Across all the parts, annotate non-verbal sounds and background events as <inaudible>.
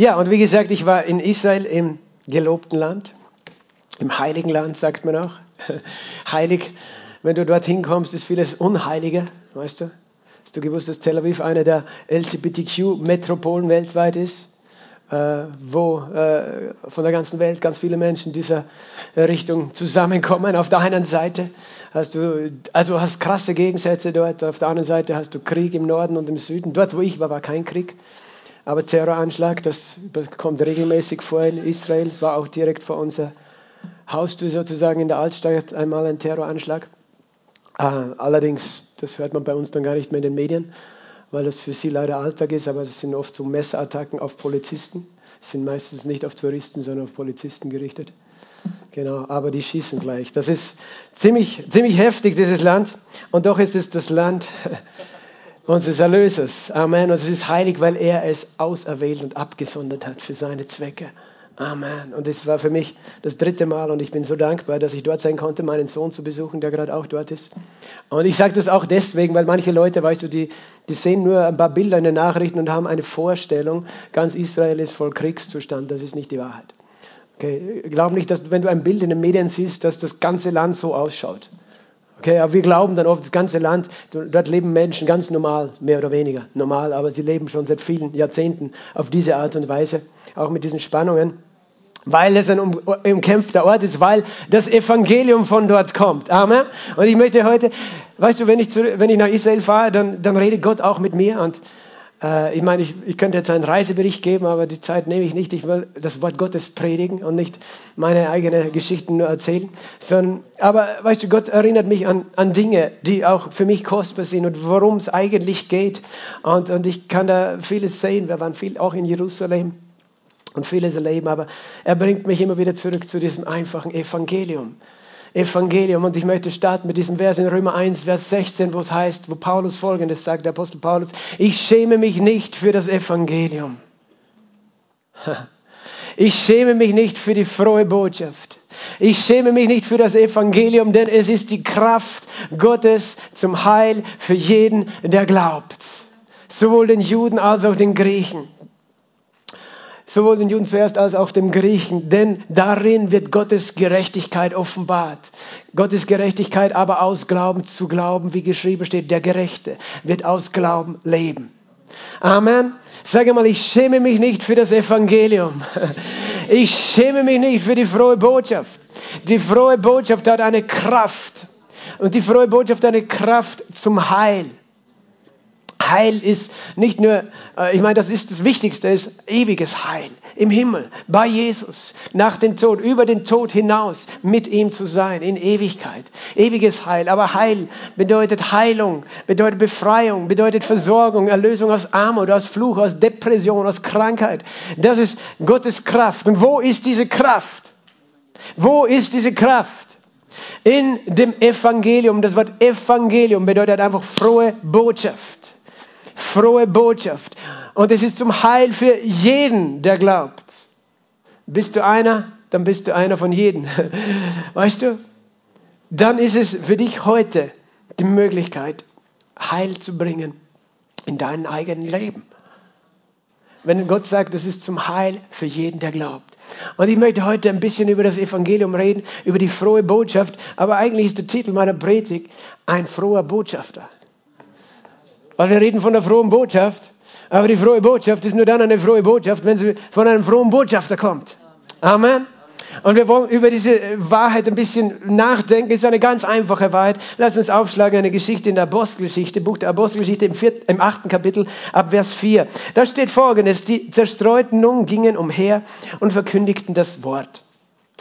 Ja, und wie gesagt, ich war in Israel im gelobten Land, im heiligen Land, sagt man auch. <laughs> Heilig, wenn du dorthin kommst, ist vieles unheiliger, weißt du? Hast du gewusst, dass Tel Aviv eine der LGBTQ-Metropolen weltweit ist? Äh, wo äh, von der ganzen Welt ganz viele Menschen dieser Richtung zusammenkommen. Auf der einen Seite hast du, also hast krasse Gegensätze dort, auf der anderen Seite hast du Krieg im Norden und im Süden. Dort, wo ich war, war kein Krieg. Aber Terroranschlag, das kommt regelmäßig vor in Israel, war auch direkt vor unserer Haustür sozusagen in der Altstadt einmal ein Terroranschlag. Äh, allerdings, das hört man bei uns dann gar nicht mehr in den Medien weil das für sie leider Alltag ist, aber es sind oft so Messerattacken auf Polizisten. Es sind meistens nicht auf Touristen, sondern auf Polizisten gerichtet. Genau, aber die schießen gleich. Das ist ziemlich, ziemlich heftig, dieses Land. Und doch ist es das Land <laughs> unseres Erlösers. Amen. Und es ist heilig, weil er es auserwählt und abgesondert hat für seine Zwecke. Amen. Und es war für mich das dritte Mal und ich bin so dankbar, dass ich dort sein konnte, meinen Sohn zu besuchen, der gerade auch dort ist. Und ich sage das auch deswegen, weil manche Leute, weißt du, die, die sehen nur ein paar Bilder in den Nachrichten und haben eine Vorstellung, ganz Israel ist voll Kriegszustand. Das ist nicht die Wahrheit. Okay, glaub nicht, dass wenn du ein Bild in den Medien siehst, dass das ganze Land so ausschaut. Okay, aber wir glauben dann oft, das ganze Land, dort leben Menschen ganz normal, mehr oder weniger normal, aber sie leben schon seit vielen Jahrzehnten auf diese Art und Weise, auch mit diesen Spannungen weil es ein umkämpfter Ort ist, weil das Evangelium von dort kommt. Amen. Und ich möchte heute, weißt du, wenn ich, zu, wenn ich nach Israel fahre, dann, dann redet Gott auch mit mir. Und äh, ich meine, ich, ich könnte jetzt einen Reisebericht geben, aber die Zeit nehme ich nicht. Ich will das Wort Gottes predigen und nicht meine eigenen Geschichten nur erzählen. Sondern, aber weißt du, Gott erinnert mich an, an Dinge, die auch für mich kostbar sind und worum es eigentlich geht. Und, und ich kann da vieles sehen. Wir waren viel auch in Jerusalem und vieles erleben, aber er bringt mich immer wieder zurück zu diesem einfachen Evangelium. Evangelium. Und ich möchte starten mit diesem Vers in Römer 1, Vers 16, wo es heißt, wo Paulus folgendes sagt, der Apostel Paulus, ich schäme mich nicht für das Evangelium. <laughs> Ich schäme mich nicht für die frohe Botschaft. Ich schäme mich nicht für das Evangelium, denn es ist die Kraft Gottes zum Heil für jeden, der glaubt. Sowohl den Juden als auch den Griechen sowohl den Juden zuerst als auch dem Griechen, denn darin wird Gottes Gerechtigkeit offenbart. Gottes Gerechtigkeit aber aus Glauben zu Glauben, wie geschrieben steht, der Gerechte wird aus Glauben leben. Amen. Sage mal, ich schäme mich nicht für das Evangelium. <laughs> Ich schäme mich nicht für die frohe Botschaft. Die frohe Botschaft hat eine Kraft. Und die frohe Botschaft hat eine Kraft zum Heil. Heil ist nicht nur, äh, ich meine, das ist das Wichtigste, ist ewiges Heil im Himmel, bei Jesus, nach dem Tod, über den Tod hinaus, mit ihm zu sein, in Ewigkeit. Ewiges Heil. Aber Heil bedeutet Heilung, bedeutet Befreiung, bedeutet Versorgung, Erlösung aus Armut, aus Fluch, aus Depression, aus Krankheit. Das ist Gottes Kraft. Und wo ist diese Kraft? Wo ist diese Kraft? In dem Evangelium. Das Wort Evangelium bedeutet einfach frohe Botschaft frohe Botschaft. Und es ist zum Heil für jeden, der glaubt. Bist du einer, dann bist du einer von jedem. <laughs> Weißt du? Dann ist es für dich heute die Möglichkeit, Heil zu bringen in dein eigenes Leben. Wenn Gott sagt, das ist zum Heil für jeden, der glaubt. Und ich möchte heute ein bisschen über das Evangelium reden, über die frohe Botschaft. Aber eigentlich ist der Titel meiner Predigt ein froher Botschafter. Weil wir reden von der frohen Botschaft. Aber die frohe Botschaft ist nur dann eine frohe Botschaft, wenn sie von einem frohen Botschafter kommt. Amen. Und wir wollen über diese Wahrheit ein bisschen nachdenken. Es ist eine ganz einfache Wahrheit. Lass uns aufschlagen eine Geschichte in der Apostelgeschichte, Buch der Apostelgeschichte im, vierten, im achten Kapitel ab Vers 4. Da steht folgendes, die Zerstreuten nun gingen umher und verkündigten das Wort.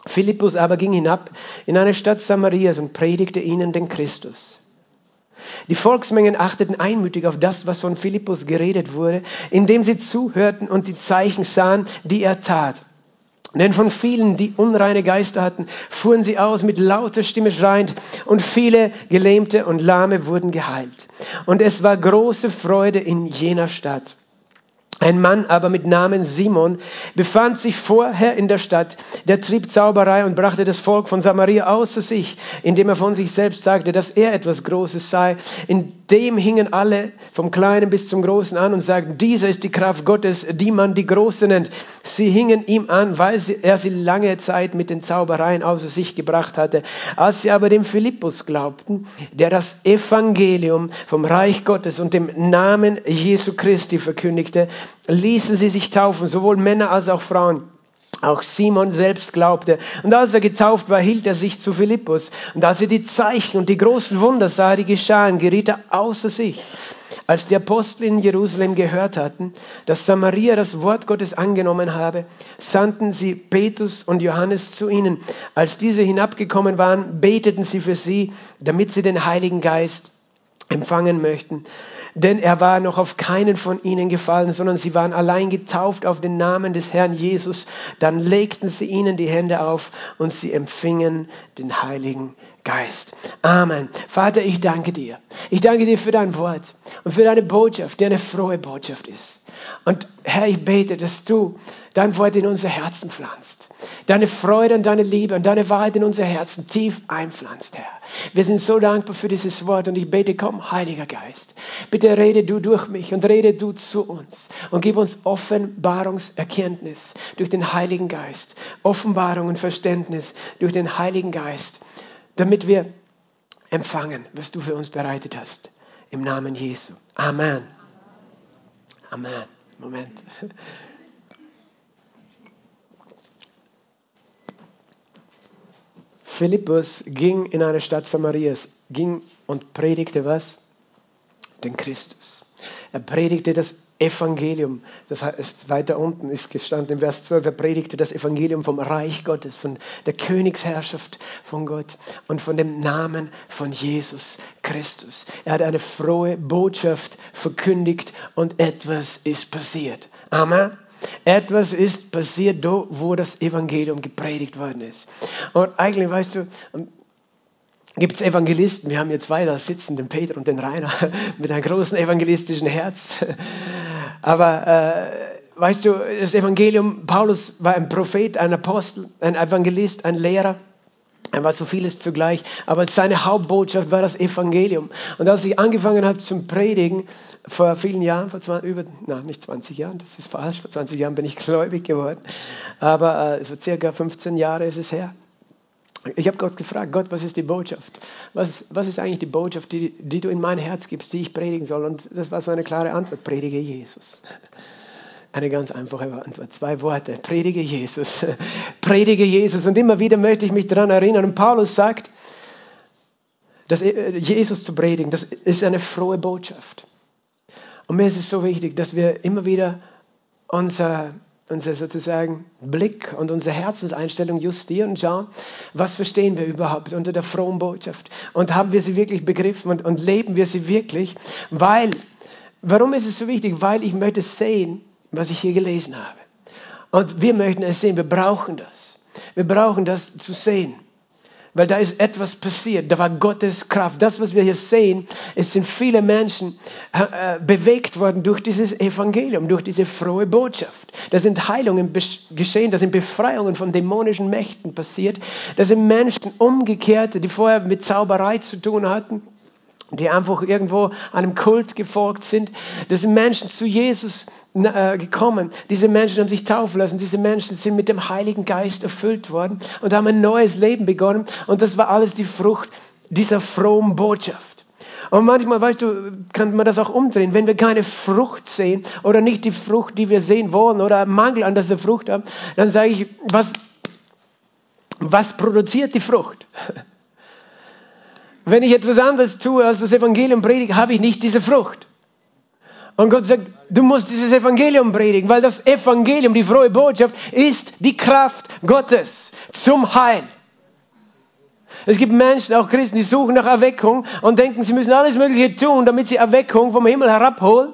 Philippus aber ging hinab in eine Stadt Samarias und predigte ihnen den Christus. Die Volksmengen achteten einmütig auf das, was von Philippus geredet wurde, indem sie zuhörten und die Zeichen sahen, die er tat. Denn von vielen, die unreine Geister hatten, fuhren sie aus mit lauter Stimme schreiend, und viele Gelähmte und Lahme wurden geheilt. Und es war große Freude in jener Stadt. Ein Mann aber mit Namen Simon befand sich vorher in der Stadt, der trieb Zauberei und brachte das Volk von Samaria außer sich, indem er von sich selbst sagte, dass er etwas Großes sei. In dem hingen alle vom Kleinen bis zum Großen an und sagten, dieser ist die Kraft Gottes, die man die Große nennt. Sie hingen ihm an, weil er sie lange Zeit mit den Zaubereien außer sich gebracht hatte. Als sie aber dem Philippus glaubten, der das Evangelium vom Reich Gottes und dem Namen Jesu Christi verkündigte, ließen sie sich taufen, sowohl Männer als auch Frauen. Auch Simon selbst glaubte. Und als er getauft war, hielt er sich zu Philippus. Und als er die Zeichen und die großen Wunder sah, die geschahen, geriet er außer sich. Als die Apostel in Jerusalem gehört hatten, dass Samaria das Wort Gottes angenommen habe, sandten sie Petrus und Johannes zu ihnen. Als diese hinabgekommen waren, beteten sie für sie, damit sie den Heiligen Geist empfangen möchten denn er war noch auf keinen von ihnen gefallen, sondern sie waren allein getauft auf den Namen des Herrn Jesus. Dann legten sie ihnen die Hände auf und sie empfingen den Heiligen Geist. Amen. Vater, ich danke dir. Ich danke dir für dein Wort und für deine Botschaft, die eine frohe Botschaft ist. Und Herr, ich bete, dass du dein Wort in unser Herzen pflanzt. Deine Freude und deine Liebe und deine Wahrheit in unser Herzen tief einpflanzt, Herr. Wir sind so dankbar für dieses Wort und ich bete, komm, Heiliger Geist. Bitte rede du durch mich und rede du zu uns und gib uns Offenbarungserkenntnis durch den Heiligen Geist. Offenbarung und Verständnis durch den Heiligen Geist, damit wir empfangen, was du für uns bereitet hast. Im Namen Jesu. Amen. Amen. Moment. Philippus ging in eine Stadt Samarias, ging und predigte was? Den Christus. Er predigte das Evangelium. Das heißt, weiter unten ist gestanden im Vers 12, er predigte das Evangelium vom Reich Gottes, von der Königsherrschaft von Gott und von dem Namen von Jesus Christus. Er hat eine frohe Botschaft verkündigt und etwas ist passiert. Amen. Etwas ist passiert, wo das Evangelium gepredigt worden ist. Und eigentlich, weißt du, gibt es Evangelisten, wir haben hier zwei da sitzen, den Peter und den Rainer, <laughs> mit einem großen evangelistischen Herz. <laughs> Aber äh, weißt du, das Evangelium, Paulus war ein Prophet, ein Apostel, ein Evangelist, ein Lehrer. Er war so vieles zugleich, aber seine Hauptbotschaft war das Evangelium. Und als ich angefangen habe zum Predigen, vor vielen Jahren, vor 20, über, na, nicht 20 Jahren, das ist falsch, vor 20 Jahren bin ich <laughs> gläubig geworden, aber äh, so circa 15 Jahre ist es her. Ich habe Gott gefragt, Gott, was ist die Botschaft? Was, was ist eigentlich die Botschaft, die, die du in mein Herz gibst, die ich predigen soll? Und das war so eine klare Antwort, predige Jesus. Eine ganz einfache Antwort, zwei Worte, predige Jesus, <laughs> predige Jesus. Und immer wieder möchte ich mich daran erinnern. Und Paulus sagt, dass Jesus zu predigen, das ist eine frohe Botschaft. Und mir ist es so wichtig, dass wir immer wieder unser, unser sozusagen Blick und unsere Herzenseinstellung justieren und schauen, was verstehen wir überhaupt unter der frohen Botschaft und haben wir sie wirklich begriffen und, und leben wir sie wirklich, weil, warum ist es so wichtig? Weil ich möchte sehen, was ich hier gelesen habe. Und wir möchten es sehen, wir brauchen das. Wir brauchen das zu sehen weil da ist etwas passiert. Da war Gottes Kraft. Das, was wir hier sehen, es sind viele Menschen äh, bewegt worden durch dieses Evangelium, durch diese frohe Botschaft. Da sind Heilungen geschehen, da sind Befreiungen von dämonischen Mächten passiert. Da sind Menschen umgekehrt, die vorher mit Zauberei zu tun hatten die einfach irgendwo einem Kult gefolgt sind. Das sind Menschen zu Jesus äh, gekommen. Diese Menschen haben sich taufen lassen. Diese Menschen sind mit dem Heiligen Geist erfüllt worden und haben ein neues Leben begonnen. Und das war alles die Frucht dieser frohen Botschaft. Und manchmal, weißt du, kann man das auch umdrehen. Wenn wir keine Frucht sehen oder nicht die Frucht, die wir sehen wollen oder Mangel an dieser Frucht haben, dann sage ich, was, was produziert die Frucht? <laughs> Wenn ich etwas anderes tue als das Evangelium predige, habe ich nicht diese Frucht. Und Gott sagt, du musst dieses Evangelium predigen, weil das Evangelium, die frohe Botschaft, ist die Kraft Gottes zum Heil. Es gibt Menschen, auch Christen, die suchen nach Erweckung und denken, sie müssen alles Mögliche tun, damit sie Erweckung vom Himmel herabholen.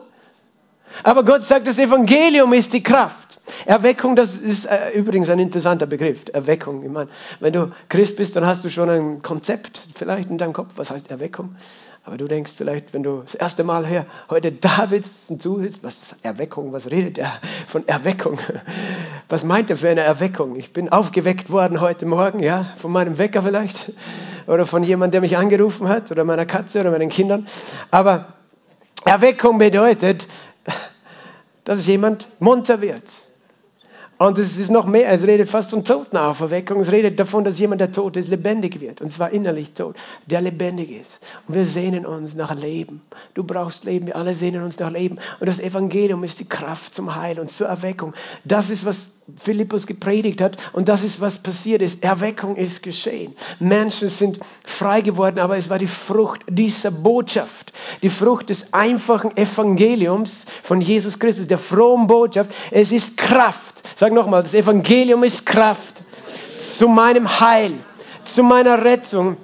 Aber Gott sagt, das Evangelium ist die Kraft. Erweckung, das ist äh, übrigens ein interessanter Begriff. Erweckung. Ich meine, wenn du Christ bist, dann hast du schon ein Konzept vielleicht in deinem Kopf. Was heißt Erweckung? Aber du denkst vielleicht, wenn du das erste Mal hier heute da bist und zuhörst, was ist Erweckung? Was redet er von Erweckung? <laughs> Was meint er für eine Erweckung? Ich bin aufgeweckt worden heute Morgen, ja, von meinem Wecker vielleicht <laughs> oder von jemandem, der mich angerufen hat oder meiner Katze oder meinen Kindern. Aber Erweckung bedeutet, <laughs> dass jemand munter wird und es ist noch mehr, es redet fast von Totenauferweckung. Es redet davon, dass jemand, der tot ist, lebendig wird. Und zwar innerlich tot, der lebendig ist. Und wir sehnen uns nach Leben. Du brauchst Leben, wir alle sehnen uns nach Leben. Und das Evangelium ist die Kraft zum Heil und zur Erweckung. Das ist, was Philippus gepredigt hat. Und das ist, was passiert ist. Erweckung ist geschehen. Menschen sind frei geworden, aber es war die Frucht dieser Botschaft. Die Frucht des einfachen Evangeliums von Jesus Christus, der frohen Botschaft. Es ist Kraft. Sag nochmal, das Evangelium ist Kraft zu meinem Heil, zu meiner Rettung,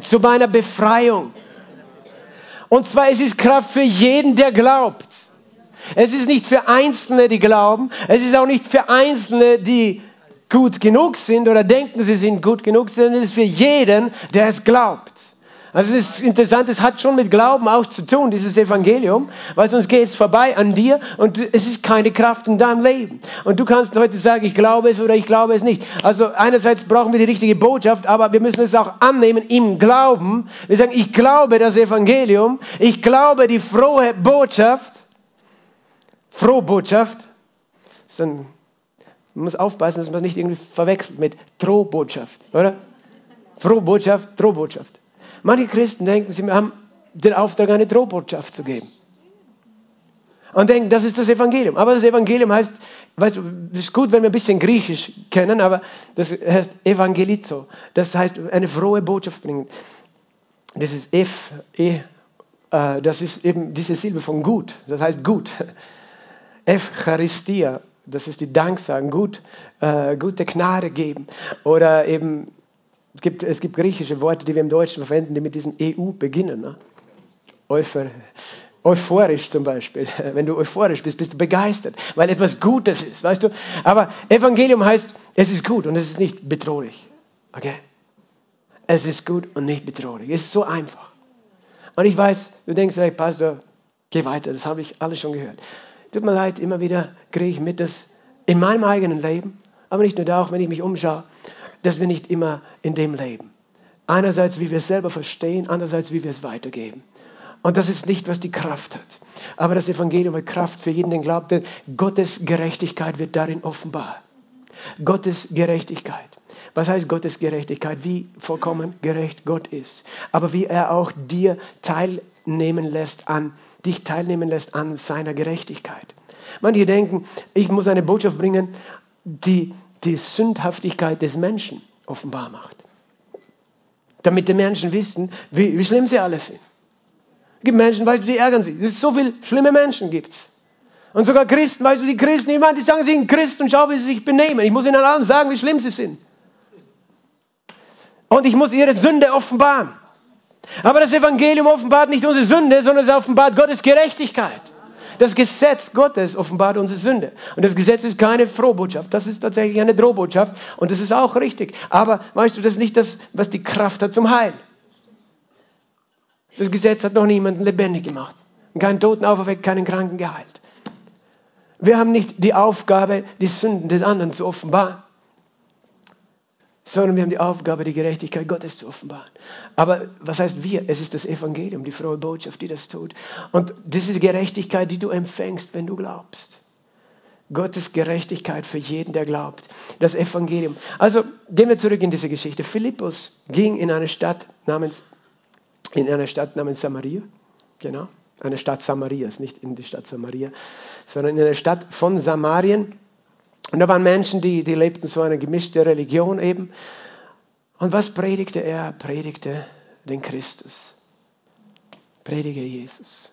zu meiner Befreiung. Und zwar es ist Kraft für jeden, der glaubt. Es ist nicht für Einzelne, die glauben. Es ist auch nicht für Einzelne, die gut genug sind oder denken, sie sind gut genug, sondern es ist für jeden, der es glaubt. Also es ist interessant, es hat schon mit Glauben auch zu tun, dieses Evangelium, weil sonst geht es vorbei an dir und es ist keine Kraft in deinem Leben. Und du kannst heute sagen, ich glaube es oder ich glaube es nicht. Also einerseits brauchen wir die richtige Botschaft, aber wir müssen es auch annehmen im Glauben. Wir sagen, ich glaube das Evangelium, ich glaube die frohe Botschaft, frohe Botschaft, man muss aufpassen, dass man nicht irgendwie verwechselt mit Drohbotschaft, oder? Frohe Botschaft, Drohbotschaft. Manche Christen denken, sie haben den Auftrag, eine Drohbotschaft zu geben. Und denken, das ist das Evangelium. Aber das Evangelium heißt, weißt du, es ist gut, wenn wir ein bisschen Griechisch kennen, aber das heißt Evangelizo. Das heißt, eine frohe Botschaft bringen. Das ist F, E, äh, das ist eben diese Silbe von gut. Das heißt gut. Eucharistia, das ist die Danksagen, gut, äh, gute Gnade geben. Oder eben es gibt, es gibt griechische Worte, die wir im Deutschen verwenden, die mit diesem EU beginnen. Ne? Euphor, euphorisch zum Beispiel. <laughs> Wenn du euphorisch bist, bist du begeistert, weil etwas Gutes ist, weißt du. Aber Evangelium heißt, es ist gut und es ist nicht bedrohlich. Okay? Es ist gut und nicht bedrohlich. Es ist so einfach. Und ich weiß, du denkst vielleicht, Pastor, geh weiter, das habe ich alles schon gehört. Tut mir leid, immer wieder kriege ich mit, dass in meinem eigenen Leben, aber nicht nur da, auch wenn ich mich umschaue, dass wir nicht immer in dem leben. Einerseits, wie wir es selber verstehen, andererseits, wie wir es weitergeben. Und das ist nicht, was die Kraft hat. Aber das Evangelium hat Kraft für jeden, der glaubt, denn Gottes Gerechtigkeit wird darin offenbar. Gottes Gerechtigkeit. Was heißt Gottes Gerechtigkeit? Wie vollkommen gerecht Gott ist. Aber wie er auch dir teilnehmen lässt an, dich teilnehmen lässt an seiner Gerechtigkeit. Manche denken, ich muss eine Botschaft bringen, die die Sündhaftigkeit des Menschen offenbar macht. Damit die Menschen wissen, wie, wie schlimm sie alle sind. Es gibt Menschen, weißt du, die ärgern sich. Es ist so viele schlimme Menschen gibt's. Und sogar Christen, weißt du, die Christen, ich meine, die sagen, sie sind Christen und schau, wie sie sich benehmen. Ich muss ihnen allen sagen, wie schlimm sie sind. Und ich muss ihre Sünde offenbaren. Aber das Evangelium offenbart nicht unsere Sünde, sondern es offenbart Gottes Gerechtigkeit. Das Gesetz Gottes offenbart unsere Sünde. Und das Gesetz ist keine Frohbotschaft. Das ist tatsächlich eine Drohbotschaft. Und das ist auch richtig. Aber weißt du, das ist nicht das, was die Kraft hat zum Heilen. Das Gesetz hat noch niemanden lebendig gemacht. Keinen Toten auferweckt, keinen Kranken geheilt. Wir haben nicht die Aufgabe, die Sünden des anderen zu offenbaren sondern wir haben die Aufgabe, die Gerechtigkeit Gottes zu offenbaren. Aber was heißt wir? Es ist das Evangelium, die frohe Botschaft, die das tut. Und das ist die Gerechtigkeit, die du empfängst, wenn du glaubst. Gottes Gerechtigkeit für jeden, der glaubt. Das Evangelium. Also gehen wir zurück in diese Geschichte. Philippus ging in eine Stadt namens, in eine Stadt namens Samaria. Genau. Eine Stadt Samarias, nicht in die Stadt Samaria, sondern in eine Stadt von Samarien. Und da waren Menschen, die, die lebten so eine gemischte Religion eben. Und was predigte er? Predigte den Christus. Predige Jesus.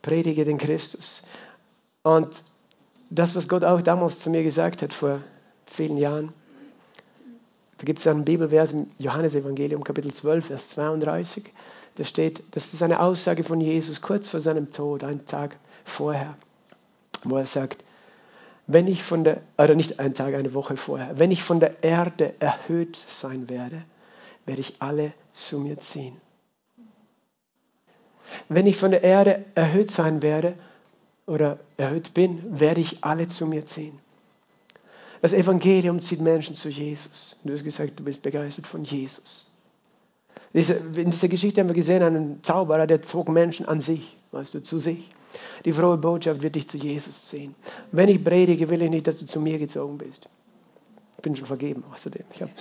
Predige den Christus. Und das, was Gott auch damals zu mir gesagt hat, vor vielen Jahren, da gibt es einen Bibelvers im Johannesevangelium, Kapitel 12, Vers 32. Da steht, das ist eine Aussage von Jesus kurz vor seinem Tod, einen Tag vorher, wo er sagt, wenn ich von der, oder nicht einen Tag, eine Woche vorher, wenn ich von der Erde erhöht sein werde, werde ich alle zu mir ziehen. wenn ich von der Erde erhöht sein werde oder erhöht bin, werde ich alle zu mir ziehen. Das Evangelium zieht Menschen zu Jesus. Du hast gesagt, du bist begeistert von Jesus. In dieser Geschichte haben wir gesehen, einen Zauberer, der zog Menschen an sich, weißt du, zu sich. Die frohe Botschaft wird dich zu Jesus ziehen. Wenn ich predige, will ich nicht, dass du zu mir gezogen bist. Ich bin schon vergeben außerdem. Ich habe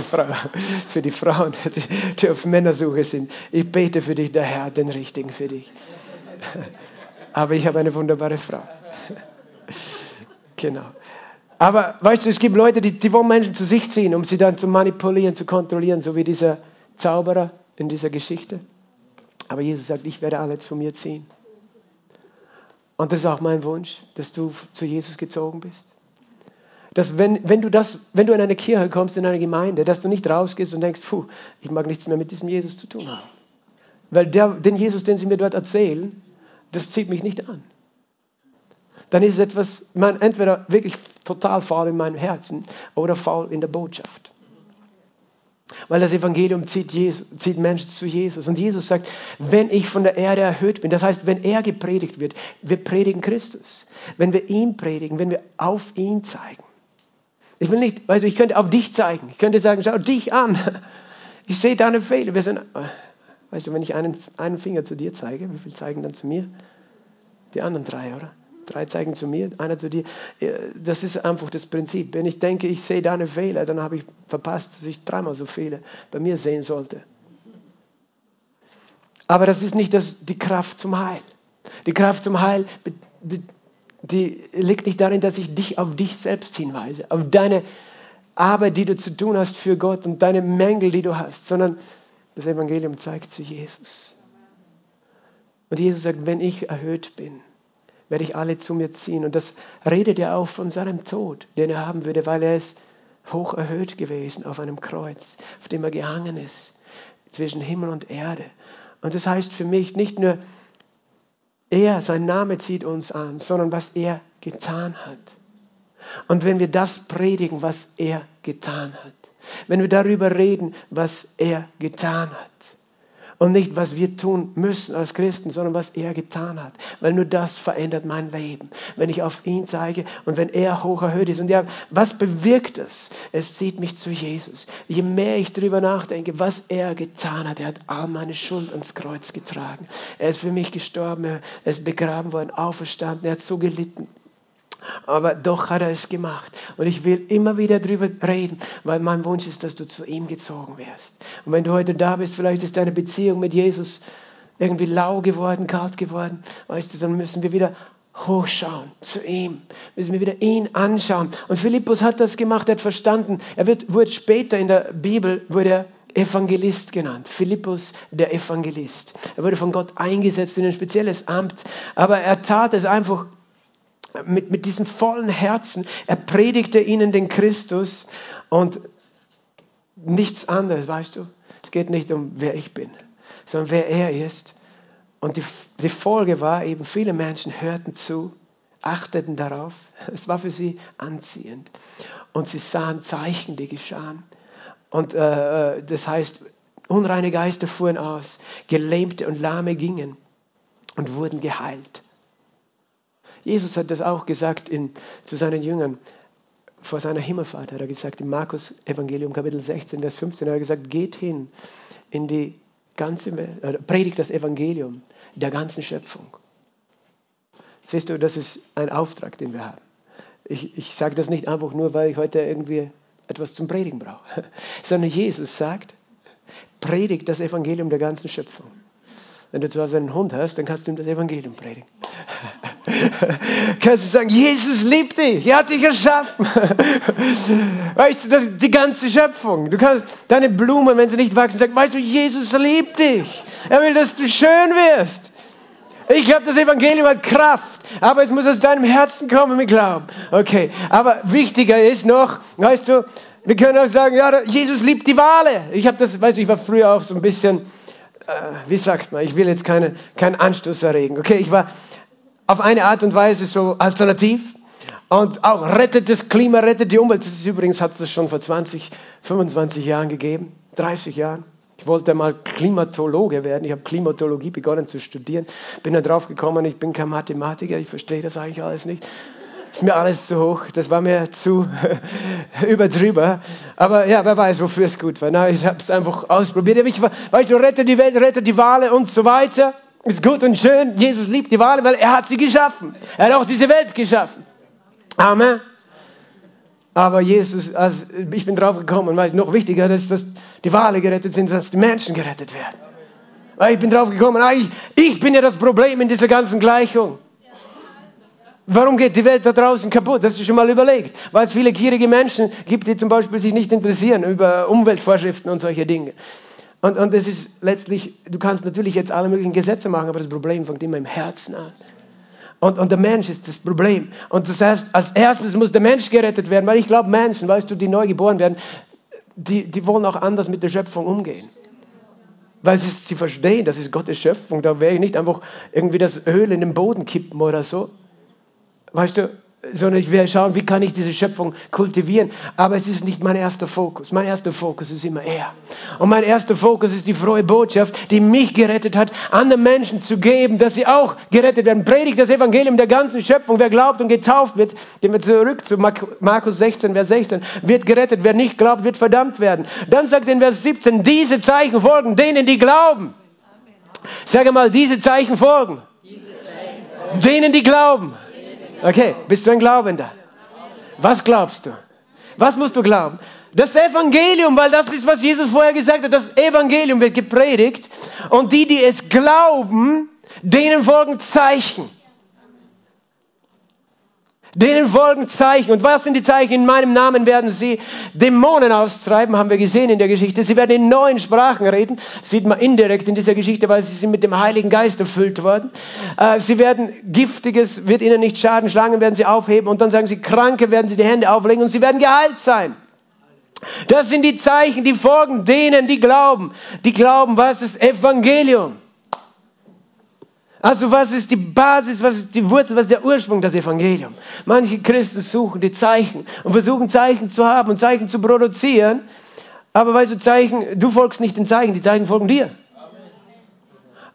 <laughs> für die Frauen, die, die auf Männersuche sind. Ich bete für dich, der Herr hat den Richtigen für dich. <laughs> Aber ich habe eine wunderbare Frau. <laughs> Genau. Aber weißt du, es gibt Leute, die, die wollen Menschen zu sich ziehen, um sie dann zu manipulieren, zu kontrollieren, so wie dieser Zauberer in dieser Geschichte. Aber Jesus sagt, ich werde alle zu mir ziehen. Und das ist auch mein Wunsch, dass du zu Jesus gezogen bist. Dass wenn, wenn, du das, wenn du in eine Kirche kommst, in eine Gemeinde, dass du nicht rausgehst und denkst, puh, ich mag nichts mehr mit diesem Jesus zu tun haben. Weil der, den Jesus, den sie mir dort erzählen, das zieht mich nicht an. Dann ist es etwas, man, entweder wirklich total faul in meinem Herzen oder faul in der Botschaft. Weil das Evangelium zieht, Jesus, zieht Menschen zu Jesus. Und Jesus sagt, wenn ich von der Erde erhöht bin, das heißt, wenn er gepredigt wird, wir predigen Christus. Wenn wir ihn predigen, wenn wir auf ihn zeigen. Ich will nicht, also ich könnte auf dich zeigen. Ich könnte sagen, schau dich an. Ich sehe deine Fehler. Wir sind, weißt du, wenn ich einen, einen Finger zu dir zeige, wie viel zeigen dann zu mir? Die anderen drei, oder? Drei zeigen zu mir, einer zu dir. Das ist einfach das Prinzip. Wenn ich denke, ich sehe deine Fehler, dann habe ich verpasst, dass ich dreimal so viele bei mir sehen sollte. Aber das ist nicht das, die Kraft zum Heil. Die Kraft zum Heil, die liegt nicht darin, dass ich dich auf dich selbst hinweise, auf deine Arbeit, die du zu tun hast für Gott und deine Mängel, die du hast, sondern das Evangelium zeigt zu Jesus. Und Jesus sagt, wenn ich erhöht bin, werde ich alle zu mir ziehen. Und das redet ja auch von seinem Tod, den er haben würde, weil er ist hoch erhöht gewesen auf einem Kreuz, auf dem er gehangen ist, zwischen Himmel und Erde. Und das heißt für mich nicht nur, er, sein Name zieht uns an, sondern was er getan hat. Und wenn wir das predigen, was er getan hat, wenn wir darüber reden, was er getan hat, und nicht, was wir tun müssen als Christen, sondern was er getan hat. Weil nur das verändert mein Leben. Wenn ich auf ihn zeige und wenn er hoch erhöht ist. Und ja, was bewirkt es? Es zieht mich zu Jesus. Je mehr ich darüber nachdenke, was er getan hat, er hat all meine Schuld ans Kreuz getragen. Er ist für mich gestorben, er ist begraben worden, auferstanden, er hat so gelitten. Aber doch hat er es gemacht. Und ich will immer wieder darüber reden, weil mein Wunsch ist, dass du zu ihm gezogen wirst. Und wenn du heute da bist, vielleicht ist deine Beziehung mit Jesus irgendwie lau geworden, kalt geworden, weißt du, dann müssen wir wieder hochschauen zu ihm, müssen wir wieder ihn anschauen. Und Philippus hat das gemacht, er hat verstanden. Er wird, wurde später in der Bibel, wurde er Evangelist genannt. Philippus der Evangelist. Er wurde von Gott eingesetzt in ein spezielles Amt, aber er tat es einfach mit, mit diesem vollen Herzen. Er predigte ihnen den Christus und nichts anderes, weißt du. Es geht nicht um, wer ich bin, sondern wer er ist. Und die, die Folge war eben, viele Menschen hörten zu, achteten darauf. <laughs> Es war für sie anziehend. Und sie sahen Zeichen, die geschahen. Und äh, äh das heißt, unreine Geister fuhren aus, Gelähmte und Lahme gingen und wurden geheilt. Jesus hat das auch gesagt in, zu seinen Jüngern. Vor seiner Himmelfahrt hat er gesagt, im Markus Evangelium Kapitel 16, Vers 15, hat er gesagt, geht hin in die ganze Welt, äh, predigt das Evangelium der ganzen Schöpfung. Siehst du, das ist ein Auftrag, den wir haben. Ich, ich sage das nicht einfach nur, weil ich heute irgendwie etwas zum Predigen brauche, <laughs> sondern Jesus sagt, predigt das Evangelium der ganzen Schöpfung. Wenn du zu Hause einen Hund hast, dann kannst du ihm das Evangelium predigen. <laughs> <laughs> kannst du sagen, Jesus liebt dich, er hat dich erschaffen. <laughs> weißt du, das ist die ganze Schöpfung. Du kannst deine Blumen, wenn sie nicht wachsen, sagen, weißt du, Jesus liebt dich. Er will, dass du schön wirst. Ich glaube, das Evangelium hat Kraft, aber es muss aus deinem Herzen kommen mit Glauben. Okay, aber wichtiger ist noch, weißt du, wir können auch sagen, ja, Jesus liebt die Wale. Ich habe das, weißt du, ich war früher auch so ein bisschen, äh, wie sagt man, ich will jetzt keine, keinen Anstoß erregen. Okay, ich war auf eine Art und Weise so alternativ und auch rettet das Klima, rettet die Umwelt. Das ist übrigens, hat es schon vor 20, 25 Jahren gegeben, 30 Jahren. Ich wollte mal Klimatologe werden. Ich habe Klimatologie begonnen zu studieren. Bin dann drauf gekommen, ich bin kein Mathematiker, ich verstehe das eigentlich alles nicht. Ist mir alles zu hoch, das war mir zu <laughs> überdrüber. Aber ja, wer weiß, wofür es gut war. Na, ich habe es einfach ausprobiert. Ich, weißt du, rette die Welt, rette die Wale und so weiter. Ist gut und schön. Jesus liebt die Wale, weil er hat sie geschaffen. Er hat auch diese Welt geschaffen. Amen. Aber Jesus, also ich bin drauf gekommen, weil noch wichtiger ist, dass die Wale gerettet sind, dass die Menschen gerettet werden. Weil ich bin drauf gekommen, ich, ich bin ja das Problem in dieser ganzen Gleichung. Warum geht die Welt da draußen kaputt? Das ist schon mal überlegt. Weil es viele gierige Menschen gibt, die zum Beispiel sich nicht interessieren über Umweltvorschriften und solche Dinge. Und, und das ist letztlich, du kannst natürlich jetzt alle möglichen Gesetze machen, aber das Problem fängt immer im Herzen an. Und, und der Mensch ist das Problem. Und das heißt, als erstes muss der Mensch gerettet werden, weil ich glaube, Menschen, weißt du, die neu geboren werden, die, die wollen auch anders mit der Schöpfung umgehen. Weil sie, sie verstehen, das ist Gottes Schöpfung. Da werde ich nicht einfach irgendwie das Öl in den Boden kippen oder so. Weißt du, sondern ich werde schauen, wie kann ich diese Schöpfung kultivieren. Aber es ist nicht mein erster Fokus. Mein erster Fokus ist immer er. Und mein erster Fokus ist die frohe Botschaft, die mich gerettet hat, anderen Menschen zu geben, dass sie auch gerettet werden. Predigt das Evangelium der ganzen Schöpfung. Wer glaubt und getauft wird, gehen wir zurück zu Markus 16, Vers 16, wird gerettet. Wer nicht glaubt, wird verdammt werden. Dann sagt er in Vers 17, diese Zeichen folgen denen, die glauben. Sage mal, diese Zeichen folgen. Denen, die glauben. Okay, bist du ein Glaubender? Was glaubst du? Was musst du glauben? Das Evangelium, weil das ist, was Jesus vorher gesagt hat. Das Evangelium wird gepredigt und die, die es glauben, denen folgen Zeichen. Denen folgen Zeichen. Und was sind die Zeichen? In meinem Namen werden sie Dämonen austreiben, haben wir gesehen in der Geschichte. Sie werden in neuen Sprachen reden. Das sieht man indirekt in dieser Geschichte, weil sie sind mit dem Heiligen Geist erfüllt worden. Äh, sie werden Giftiges, wird ihnen nicht schaden, Schlangen werden sie aufheben und dann sagen sie, Kranke werden sie die Hände auflegen und sie werden geheilt sein. Das sind die Zeichen, die folgen denen, die glauben. Die glauben, was ist Evangelium? Also was ist die Basis, was ist die Wurzel, was ist der Ursprung des Evangeliums? Manche Christen suchen die Zeichen und versuchen Zeichen zu haben und Zeichen zu produzieren. Aber weißt du, Zeichen, du folgst nicht den Zeichen, die Zeichen folgen dir.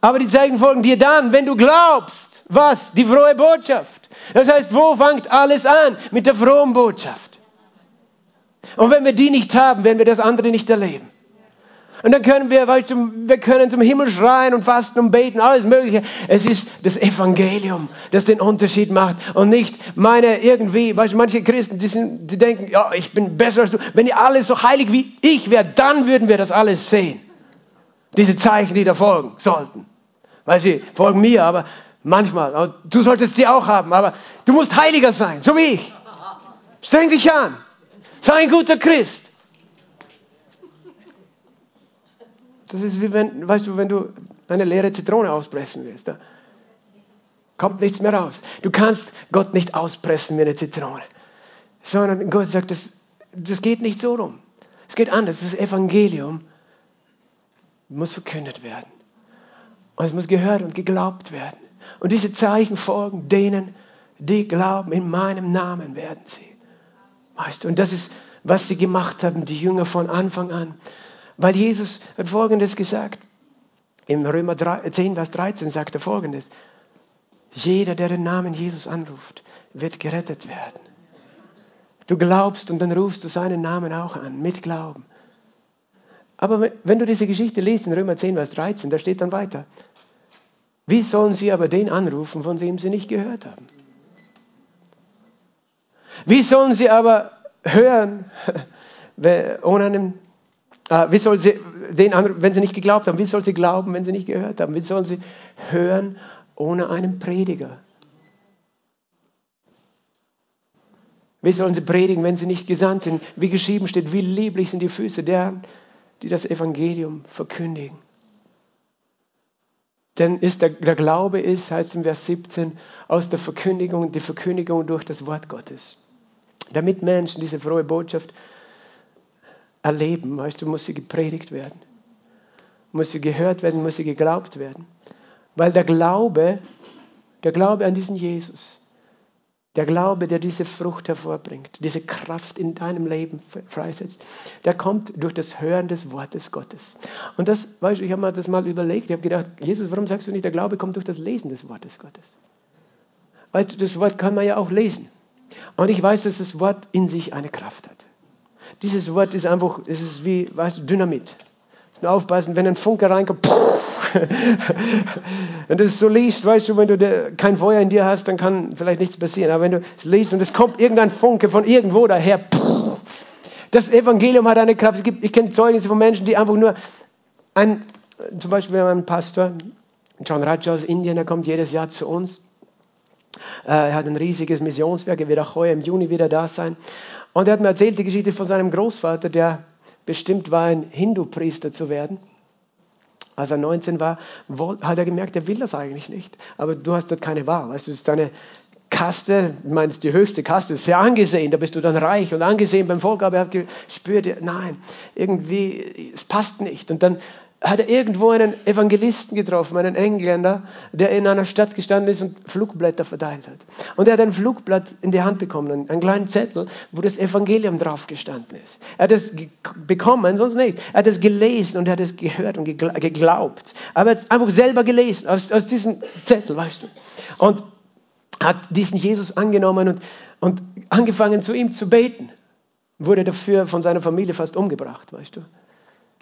Aber die Zeichen folgen dir dann, wenn du glaubst. Was? Die frohe Botschaft. Das heißt, wo fängt alles an? Mit der frohen Botschaft. Und wenn wir die nicht haben, werden wir das andere nicht erleben. Und dann können wir, weißt du, wir können zum Himmel schreien und fasten und beten, alles Mögliche. Es ist das Evangelium, das den Unterschied macht und nicht meine irgendwie, weißt du, manche Christen, die, sind, die denken, ja, ich bin besser als du. Wenn ihr alle so heilig wie ich wärt, dann würden wir das alles sehen. Diese Zeichen, die da folgen sollten. Weil sie folgen mir, aber manchmal, du solltest sie auch haben, aber du musst heiliger sein, so wie ich. Streng dich an. Sei ein guter Christ. Das ist wie wenn, weißt du, wenn du eine leere Zitrone auspressen willst. Da kommt nichts mehr raus. Du kannst Gott nicht auspressen wie eine Zitrone. Sondern Gott sagt, das, das geht nicht so rum. Es geht anders. Das Evangelium muss verkündet werden. Und es muss gehört und geglaubt werden. Und diese Zeichen folgen denen, die glauben, in meinem Namen werden sie. Weißt du, und das ist, was sie gemacht haben, die Jünger von Anfang an. Weil Jesus hat Folgendes gesagt. Im Römer 10, Vers 13 sagt er Folgendes. Jeder, der den Namen Jesus anruft, wird gerettet werden. Du glaubst und dann rufst du seinen Namen auch an, mit Glauben. Aber wenn du diese Geschichte liest in Römer 10, Vers 13, da steht dann weiter. Wie sollen sie aber den anrufen, von dem sie nicht gehört haben? Wie sollen sie aber hören, <laughs> ohne einen äh, wie soll sie den anderen, wenn sie nicht geglaubt haben, wie soll sie glauben, wenn sie nicht gehört haben? Wie sollen sie hören ohne einen Prediger? Wie sollen sie predigen, wenn sie nicht gesandt sind? Wie geschrieben steht, wie lieblich sind die Füße derer, die das Evangelium verkündigen. Denn ist der, der Glaube ist, heißt im Vers 17, aus der Verkündigung, die Verkündigung durch das Wort Gottes. Damit Menschen diese frohe Botschaft erleben. Weißt du, muss sie gepredigt werden. Muss sie gehört werden, muss sie geglaubt werden. Weil der Glaube, der Glaube an diesen Jesus, Der Glaube, der diese Frucht hervorbringt, diese Kraft in deinem Leben freisetzt, der kommt durch das Hören des Wortes Gottes. Und das, weißt du, ich habe mir das mal überlegt, ich habe gedacht, Jesus, warum sagst du nicht, der Glaube kommt durch das Lesen des Wortes Gottes? Weißt du, das Wort kann man ja auch lesen. Und ich weiß, dass das Wort in sich eine Kraft hat. Dieses Wort ist einfach, es ist wie, weißt du, Dynamit. Nur aufpassen, wenn ein Funke reinkommt, wenn du es so liest, weißt du, wenn du kein Feuer in dir hast, dann kann vielleicht nichts passieren. Aber wenn du es liest und es kommt irgendein Funke von irgendwo daher, das Evangelium hat eine Kraft. ich kenne Zeugnisse von Menschen, die einfach nur ein, zum Beispiel ein Pastor, John Raja aus Indien, der kommt jedes Jahr zu uns. Äh, er hat ein riesiges Missionswerk, er wird auch heuer im Juni wieder da sein. Und er hat mir erzählt die Geschichte von seinem Großvater, der bestimmt war, ein Hindu-Priester zu werden. Als er 19 war, hat er gemerkt, er will das eigentlich nicht. Aber du hast dort keine Wahl. Weißt du, es ist deine Kaste, ich meine, die höchste Kaste, ist sehr angesehen, da bist du dann reich und angesehen beim Volk, aber er hat gespürt, nein, irgendwie, es passt nicht. Und dann hat er irgendwo einen Evangelisten getroffen, einen Engländer, der in einer Stadt gestanden ist und Flugblätter verteilt hat. Und er hat ein Flugblatt in die Hand bekommen, einen kleinen Zettel, wo das Evangelium drauf gestanden ist. Er hat es bekommen, sonst nicht. Er hat es gelesen und er hat es gehört und geglaubt. Aber er hat es einfach selber gelesen, aus, aus diesem Zettel, weißt du. Und hat diesen Jesus angenommen und, und angefangen zu ihm zu beten. Wurde dafür von seiner Familie fast umgebracht, weißt du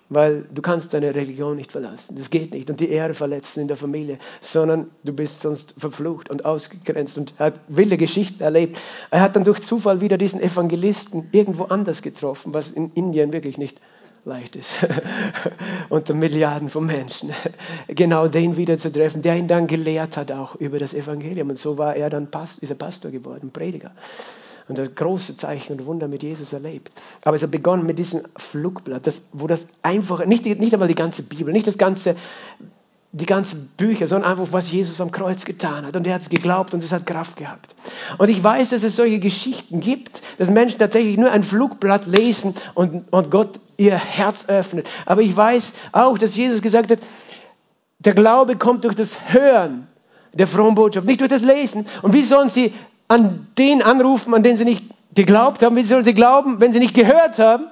weil du kannst deine Religion nicht verlassen. Das geht nicht. Und die Ehre verletzen in der Familie, sondern du bist sonst verflucht und ausgegrenzt. Und er hat wilde Geschichten erlebt. Er hat dann durch Zufall wieder diesen Evangelisten irgendwo anders getroffen, was in Indien wirklich nicht leicht ist. <laughs> Unter Milliarden von Menschen. <laughs> Genau den wieder zu treffen, der ihn dann gelehrt hat auch über das Evangelium. Und so war er dann Pastor, ist er Pastor geworden, Prediger und hat große Zeichen und Wunder mit Jesus erlebt. Aber es hat begonnen mit diesem Flugblatt, das, wo das einfach, nicht, nicht einmal die ganze Bibel, nicht das ganze, die ganzen Bücher, sondern einfach, was Jesus am Kreuz getan hat. Und er hat es geglaubt und es hat Kraft gehabt. Und ich weiß, dass es solche Geschichten gibt, dass Menschen tatsächlich nur ein Flugblatt lesen und, und Gott ihr Herz öffnet. Aber ich weiß auch, dass Jesus gesagt hat, der Glaube kommt durch das Hören der frohen Botschaft, nicht durch das Lesen. Und wie sollen sie an den anrufen, an den sie nicht geglaubt haben. Wie sollen sie glauben, wenn sie nicht gehört haben?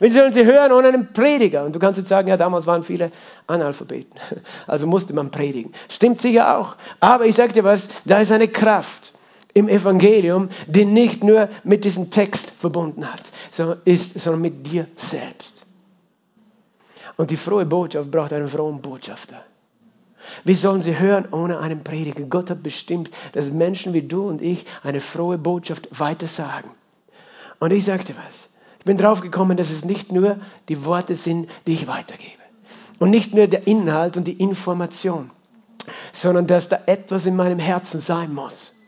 Wie sollen sie hören ohne einen Prediger? Und du kannst jetzt sagen, ja, damals waren viele Analphabeten. <laughs> Also musste man predigen. Stimmt sicher auch. Aber ich sage dir was, da ist eine Kraft im Evangelium, die nicht nur mit diesem Text verbunden hat, sondern ist, sondern mit dir selbst. Und die frohe Botschaft braucht einen frohen Botschafter. Wie sollen sie hören ohne einen Prediger? Gott hat bestimmt, dass Menschen wie du und ich eine frohe Botschaft weitersagen. Und ich sagte was. Ich bin drauf gekommen, dass es nicht nur die Worte sind, die ich weitergebe. Und nicht nur der Inhalt und die Information, sondern dass da etwas in meinem Herzen sein muss.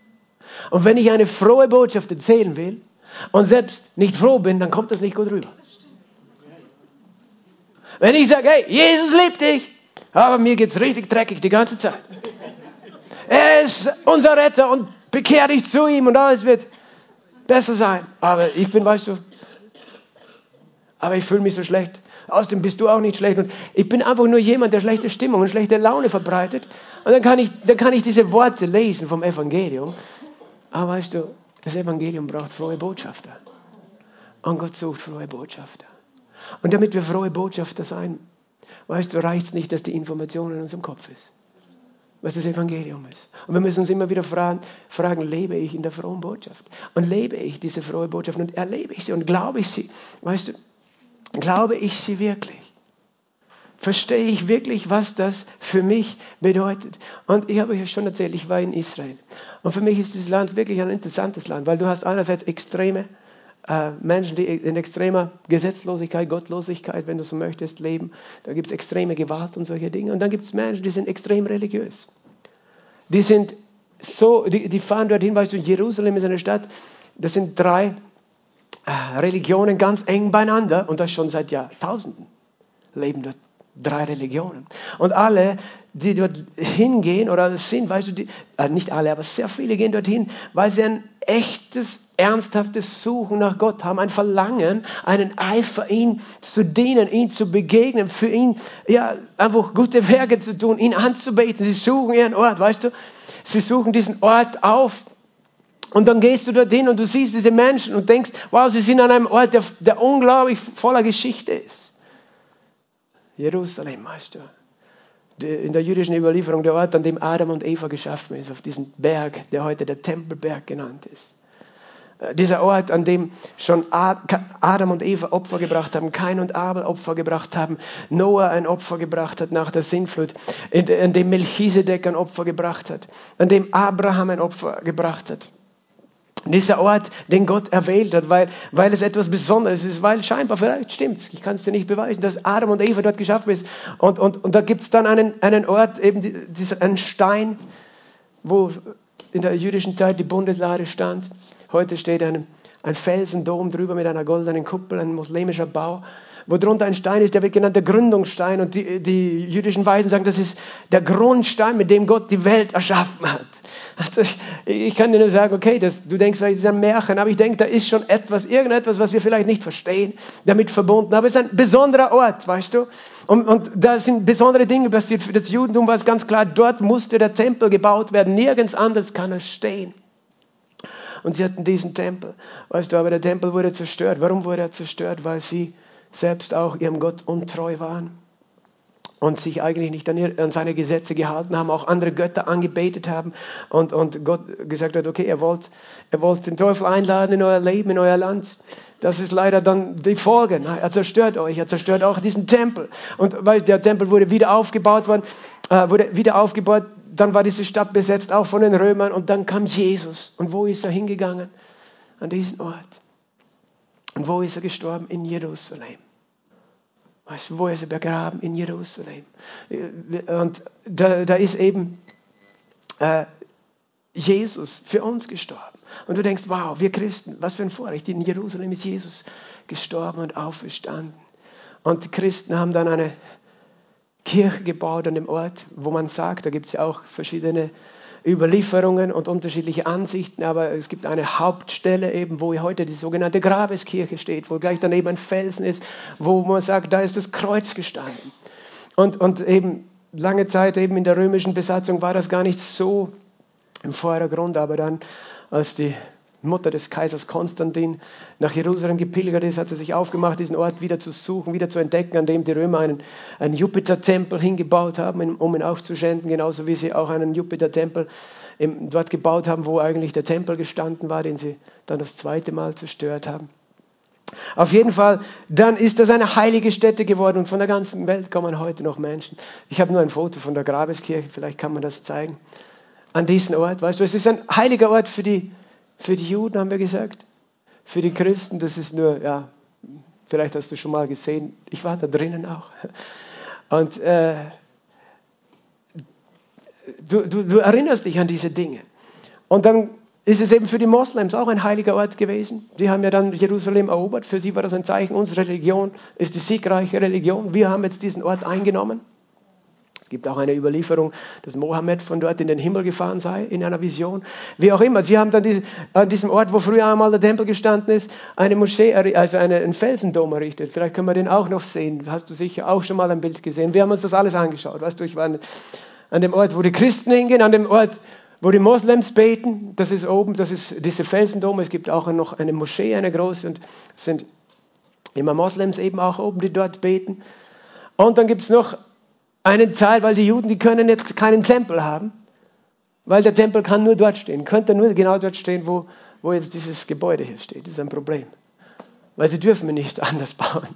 Und wenn ich eine frohe Botschaft erzählen will und selbst nicht froh bin, dann kommt das nicht gut rüber. Wenn ich sage, hey, Jesus liebt dich, aber mir geht es richtig dreckig die ganze Zeit. Er ist unser Retter und bekehr dich zu ihm und alles wird besser sein. Aber ich bin, weißt du, aber ich fühle mich so schlecht. Außerdem bist du auch nicht schlecht. Und ich bin einfach nur jemand, der schlechte Stimmung und schlechte Laune verbreitet. Und dann kann ich, dann kann ich diese Worte lesen vom Evangelium. Aber weißt du, das Evangelium braucht frohe Botschafter. Und Gott sucht frohe Botschafter. Und damit wir frohe Botschafter sein weißt du, reicht es nicht, dass die Information in unserem Kopf ist, was das Evangelium ist. Und wir müssen uns immer wieder fragen, fragen, lebe ich in der frohen Botschaft? Und lebe ich diese frohe Botschaft und erlebe ich sie und glaube ich sie? Weißt du, glaube ich sie wirklich? Verstehe ich wirklich, was das für mich bedeutet? Und ich habe euch schon erzählt, ich war in Israel. Und für mich ist dieses Land wirklich ein interessantes Land, weil du hast einerseits extreme äh, Menschen, die in extremer Gesetzlosigkeit, Gottlosigkeit, wenn du so möchtest, leben. Da gibt es extreme Gewalt und solche Dinge. Und dann gibt es Menschen, die sind extrem religiös. Die sind so, die, die fahren dorthin, weißt du, Jerusalem ist eine Stadt, das sind drei äh, Religionen ganz eng beieinander und das schon seit Jahrtausenden leben dort drei Religionen. Und alle, die dort hingehen oder sind, weißt du, die, äh, nicht alle, aber sehr viele gehen dorthin, weil sie ein echtes, ernsthaftes Suchen nach Gott haben, ein Verlangen, einen Eifer, ihn zu dienen, ihn zu begegnen, für ihn ja, einfach gute Werke zu tun, ihn anzubeten. Sie suchen ihren Ort, weißt du? Sie suchen diesen Ort auf, Und dann gehst du dorthin und du siehst diese Menschen und denkst, wow, sie sind an einem Ort, der, der unglaublich voller Geschichte ist. Jerusalem, weißt du. In der jüdischen Überlieferung der Ort, an dem Adam und Eva geschaffen ist, auf diesem Berg, der heute der Tempelberg genannt ist. Äh, dieser Ort, an dem schon Adam und Eva Opfer gebracht haben, Kain und Abel Opfer gebracht haben, Noah ein Opfer gebracht hat nach der Sintflut, an dem Melchisedek ein Opfer gebracht hat, an dem Abraham ein Opfer gebracht hat. Dieser Ort, den Gott erwählt hat, weil, weil es etwas Besonderes ist, weil scheinbar, vielleicht stimmt ich kann es dir nicht beweisen, dass Adam und Eva dort geschaffen ist. Und, und, und da gibt es dann einen, einen Ort, eben dieser, einen Stein, wo in der jüdischen Zeit die Bundeslade stand. Heute steht ein, ein Felsendom drüber mit einer goldenen Kuppel, ein muslimischer Bau, wo drunter ein Stein ist, der wird genannt der Gründungsstein. Und die, die jüdischen Weisen sagen, das ist der Grundstein, mit dem Gott die Welt erschaffen hat. Also ich, kann dir nur sagen, okay, das, du denkst vielleicht, es ist ein Märchen, aber ich denke, da ist schon etwas, irgendetwas, was wir vielleicht nicht verstehen, damit verbunden. Aber es ist ein besonderer Ort, weißt du? Und, und da sind besondere Dinge passiert. Für das Judentum war es ganz klar, dort musste der Tempel gebaut werden. Nirgends anders kann er stehen. Und sie hatten diesen Tempel. Weißt du, aber der Tempel wurde zerstört. Warum wurde er zerstört? Weil sie selbst auch ihrem Gott untreu waren und sich eigentlich nicht an, seine Gesetze gehalten haben, auch andere Götter angebetet haben und, und Gott gesagt hat, okay, ihr wollt, ihr wollt den Teufel einladen in euer Leben, in euer Land. Das ist leider dann die Folge. Er zerstört euch, er zerstört auch diesen Tempel. Und weil der Tempel wurde wieder aufgebaut worden, äh, wurde wieder aufgebaut, dann war diese Stadt besetzt, auch von den Römern, und dann kam Jesus. Und wo ist er hingegangen? An diesen Ort. Und wo ist er gestorben? In Jerusalem. Weißt du, wo ist er begraben? In Jerusalem. Und da, da ist eben äh, Jesus für uns gestorben. Und du denkst, wow, wir Christen, was für ein Vorrecht. In Jerusalem ist Jesus gestorben und auferstanden. Und die Christen haben dann eine Kirche gebaut an dem Ort, wo man sagt, da gibt es ja auch verschiedene Überlieferungen und unterschiedliche Ansichten, aber es gibt eine Hauptstelle eben, wo heute die sogenannte Grabeskirche steht, wo gleich daneben ein Felsen ist, wo man sagt, da ist das Kreuz gestanden. Und, und eben lange Zeit eben in der römischen Besatzung war das gar nicht so im Vordergrund, aber dann, als die Mutter des Kaisers Konstantin nach Jerusalem gepilgert ist, hat sie sich aufgemacht, diesen Ort wieder zu suchen, wieder zu entdecken, an dem die Römer einen, einen Jupiter-Tempel hingebaut haben, um ihn aufzuschänden, genauso wie sie auch einen Jupiter-Tempel dort gebaut haben, wo eigentlich der Tempel gestanden war, den sie dann das zweite Mal zerstört haben. Auf jeden Fall, dann ist das eine heilige Stätte geworden und von der ganzen Welt kommen heute noch Menschen. Ich habe nur ein Foto von der Grabeskirche, vielleicht kann man das zeigen. An diesen Ort, weißt du, es ist ein heiliger Ort für die für die Juden haben wir gesagt. Für die Christen, das ist nur, ja, vielleicht hast du schon mal gesehen, ich war da drinnen auch. Und äh, du, du, du erinnerst dich an diese Dinge. Und dann ist es eben für die Moslems auch ein heiliger Ort gewesen. Die haben ja dann Jerusalem erobert. Für sie war das ein Zeichen, unsere Religion ist die siegreiche Religion. Wir haben jetzt diesen Ort eingenommen. Es gibt auch eine Überlieferung, dass Mohammed von dort in den Himmel gefahren sei, in einer Vision. Wie auch immer, sie haben dann diese, an diesem Ort, wo früher einmal der Tempel gestanden ist, eine Moschee, also eine, einen Felsendom errichtet. Vielleicht können wir den auch noch sehen. Hast du sicher auch schon mal ein Bild gesehen. Wir haben uns das alles angeschaut. Weißt du, ich war an dem Ort, wo die Christen hingehen, an dem Ort, wo die Moslems beten. Das ist oben, das ist dieser Felsendom. Es gibt auch noch eine Moschee, eine große, und es sind immer Moslems eben auch oben, die dort beten. Und dann gibt es noch einen Teil, weil die Juden, die können jetzt keinen Tempel haben, weil der Tempel kann nur dort stehen, könnte nur genau dort stehen, wo, wo jetzt dieses Gebäude hier steht. Das ist ein Problem, weil sie dürfen nicht <laughs> anders bauen.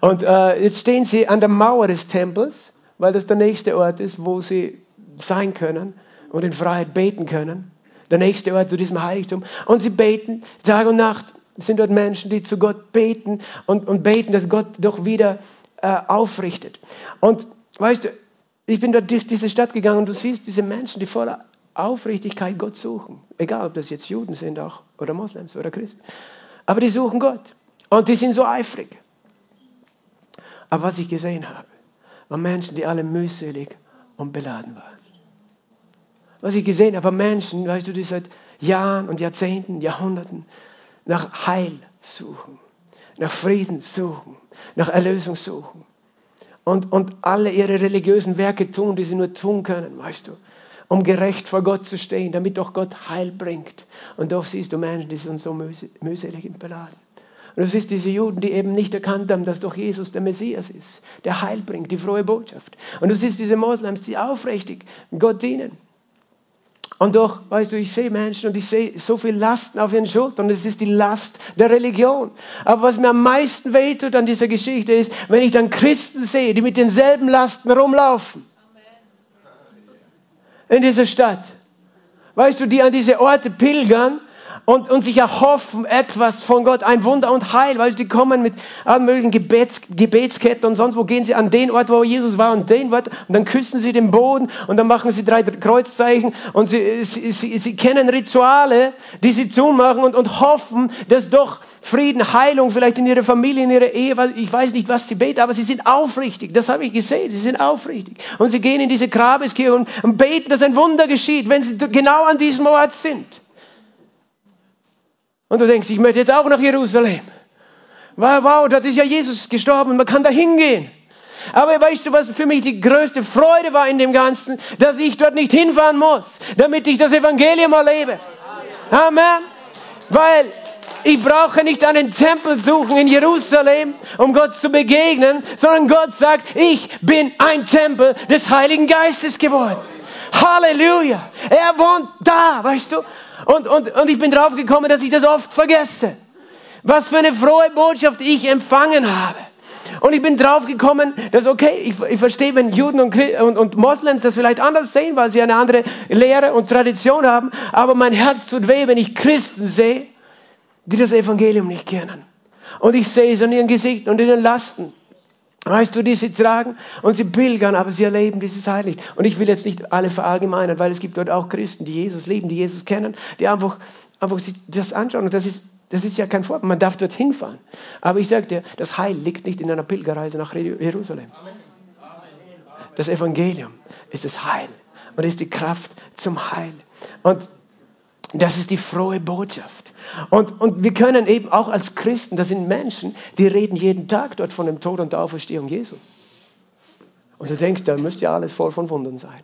Und äh, jetzt stehen sie an der Mauer des Tempels, weil das der nächste Ort ist, wo sie sein können und in Freiheit beten können. Der nächste Ort zu diesem Heiligtum. Und sie beten Tag und Nacht. Sind dort Menschen, die zu Gott beten und, und beten, dass Gott doch wieder äh, aufrichtet. Und weißt du, ich bin dort durch diese Stadt gegangen und du siehst diese Menschen, die voller Aufrichtigkeit Gott suchen. Egal, ob das jetzt Juden sind auch oder Moslems oder Christen. Aber die suchen Gott. Und die sind so eifrig. Aber was ich gesehen habe, waren Menschen, die alle mühselig und beladen waren. Was ich gesehen habe, waren Menschen, weißt du, die seit Jahren und Jahrzehnten, Jahrhunderten nach Heil suchen, nach Frieden suchen, nach Erlösung suchen. Und, und alle ihre religiösen Werke tun, die sie nur tun können, weißt du. um gerecht vor Gott zu stehen, damit doch Gott Heil bringt. Und doch siehst du Menschen, die sind so mühselig und beladen. Und du siehst diese Juden, die eben nicht erkannt haben, dass doch Jesus der Messias ist, der Heil bringt, die frohe Botschaft. Und du siehst diese Moslems, die aufrichtig Gott dienen. Und doch, weißt du, ich sehe Menschen und ich sehe so viel Lasten auf ihren Schultern. Das ist die Last der Religion. Aber was mir am meisten wehtut an dieser Geschichte ist, wenn ich dann Christen sehe, die mit denselben Lasten rumlaufen. In dieser Stadt. Weißt du, die an diese Orte pilgern und, und sich erhoffen etwas von Gott, ein Wunder und Heil, weil die kommen mit allen möglichen Gebets, Gebetsketten und sonst wo gehen sie an den Ort, wo Jesus war und den Ort und dann küssen sie den Boden und dann machen sie drei Kreuzzeichen und sie, sie, sie, sie kennen Rituale, die sie zumachen und, und hoffen, dass doch Frieden, Heilung vielleicht in ihrer Familie, in ihrer Ehe, ich weiß nicht, was sie beten, aber sie sind aufrichtig, das habe ich gesehen, sie sind aufrichtig und sie gehen in diese Grabeskirche und, und beten, dass ein Wunder geschieht, wenn sie genau an diesem Ort sind. Und du denkst, ich möchte jetzt auch nach Jerusalem. Wow, wow, dort ist ja Jesus gestorben man kann da hingehen. Aber weißt du, was für mich die größte Freude war in dem Ganzen? Dass ich dort nicht hinfahren muss, damit ich das Evangelium erlebe. Amen. Weil ich brauche nicht einen Tempel suchen in Jerusalem, um Gott zu begegnen, sondern Gott sagt, ich bin ein Tempel des Heiligen Geistes geworden. Halleluja. Er wohnt da, weißt du. Und, und, und ich bin drauf gekommen, dass ich das oft vergesse. Was für eine frohe Botschaft ich empfangen habe. Und ich bin drauf gekommen, dass okay, ich, ich verstehe, wenn Juden und, und, und, Moslems das vielleicht anders sehen, weil sie eine andere Lehre und Tradition haben, aber mein Herz tut weh, wenn ich Christen sehe, die das Evangelium nicht kennen. Und ich sehe es an ihren Gesichtern und in den Lasten. Weißt du, die sie tragen und sie pilgern, aber sie erleben dieses Heil nicht. Und ich will jetzt nicht alle verallgemeinern, weil es gibt dort auch Christen, die Jesus lieben, die Jesus kennen, die einfach, einfach sich das anschauen. Und das ist, das ist ja kein Vorbild. Man darf dort hinfahren. Aber ich sage dir, das Heil liegt nicht in einer Pilgerreise nach Jerusalem. Das Evangelium ist das Heil und ist die Kraft zum Heil. Und das ist die frohe Botschaft. Und, und wir können eben auch als Christen, das sind Menschen, die reden jeden Tag dort von dem Tod und der Auferstehung Jesu. Und du denkst, da müsste ja alles voll von Wundern sein.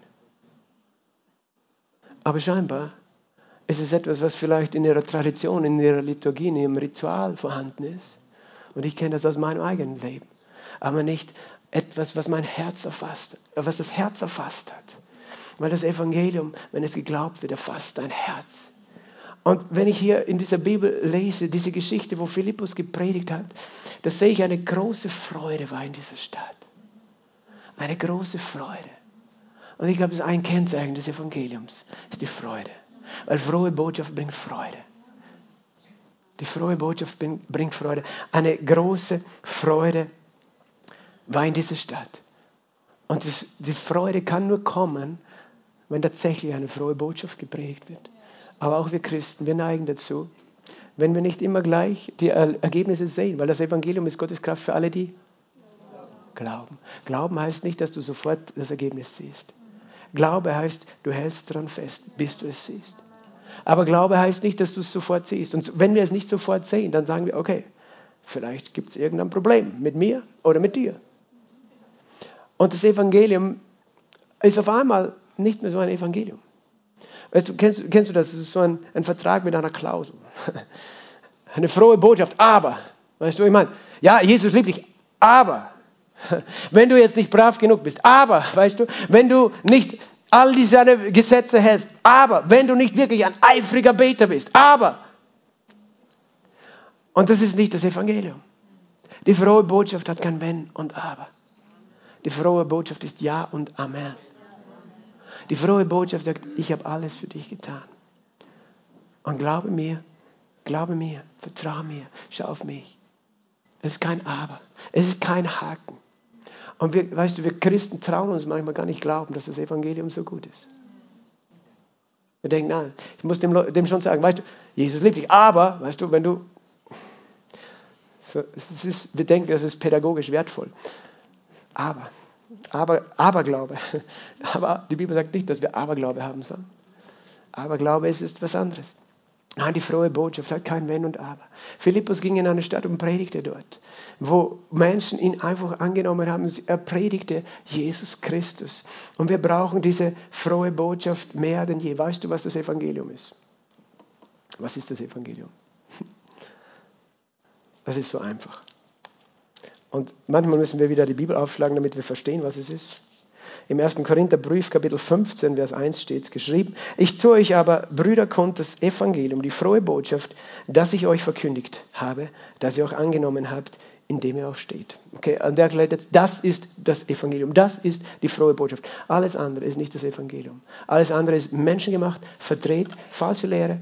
Aber scheinbar ist es etwas, was vielleicht in ihrer Tradition, in ihrer Liturgie, in ihrem Ritual vorhanden ist. Und ich kenne das aus meinem eigenen Leben. Aber nicht etwas, was mein Herz erfasst, was das Herz erfasst hat. Weil das Evangelium, wenn es geglaubt wird, erfasst dein Herz. Und wenn ich hier in dieser Bibel lese, diese Geschichte, wo Philippus gepredigt hat, da sehe ich eine große Freude war in dieser Stadt. Eine große Freude. Und ich glaube, das ist ein Kennzeichen des Evangeliums, ist die Freude. Weil frohe Botschaft bringt Freude. Die frohe Botschaft bringt Freude. Eine große Freude war in dieser Stadt. Und die Freude kann nur kommen, wenn tatsächlich eine frohe Botschaft gepredigt wird. Aber auch wir Christen, wir neigen dazu, wenn wir nicht immer gleich die Ergebnisse sehen, weil das Evangelium ist Gottes Kraft für alle, die glauben. Glauben heißt nicht, dass du sofort das Ergebnis siehst. Glaube heißt, du hältst daran fest, bis du es siehst. Aber Glaube heißt nicht, dass du es sofort siehst. Und wenn wir es nicht sofort sehen, dann sagen wir, okay, vielleicht gibt es irgendein Problem mit mir oder mit dir. Und das Evangelium ist auf einmal nicht mehr so ein Evangelium. Weißt du, kennst, kennst du das? Das ist so ein, ein Vertrag mit einer Klausel. <laughs> Eine frohe Botschaft, aber, weißt du, ich meine, ja, Jesus liebt dich, aber, <laughs> wenn du jetzt nicht brav genug bist, aber, weißt du, wenn du nicht all diese Gesetze hältst, aber, wenn du nicht wirklich ein eifriger Beter bist, aber, und das ist nicht das Evangelium. Die frohe Botschaft hat kein Wenn und Aber. Die frohe Botschaft ist Ja und Amen. Die frohe Botschaft sagt, ich habe alles für dich getan. Und glaube mir, glaube mir, vertraue mir, schau auf mich. Es ist kein Aber, es ist kein Haken. Und wir, weißt du, wir Christen trauen uns manchmal gar nicht glauben, dass das Evangelium so gut ist. Wir denken, nein, ich muss dem, dem schon sagen, weißt du, Jesus liebt dich. Aber, weißt du, wenn du, so, es ist, wir denken, das ist pädagogisch wertvoll. Aber, aber, Aberglaube. <laughs> Aber die Bibel sagt nicht, dass wir Aberglaube haben sollen. Aberglaube ist, ist was anderes. Nein, die frohe Botschaft hat kein Wenn und Aber. Philippus ging in eine Stadt und predigte dort, wo Menschen ihn einfach angenommen haben. Er predigte Jesus Christus. Und wir brauchen diese frohe Botschaft mehr denn je. Weißt du, was das Evangelium ist? Was ist das Evangelium? <laughs> Das ist so einfach. Und manchmal müssen wir wieder die Bibel aufschlagen, damit wir verstehen, was es ist. Im 1. Korintherbrief, Kapitel 15, Vers 1 steht es geschrieben. Ich tue euch aber, Brüder, kund das Evangelium, die frohe Botschaft, das ich euch verkündigt habe, das ihr auch angenommen habt, in dem ihr auch steht. Okay, an der Stelle, das ist das Evangelium, das ist die frohe Botschaft. Alles andere ist nicht das Evangelium. Alles andere ist menschengemacht, verdreht, falsche Lehre,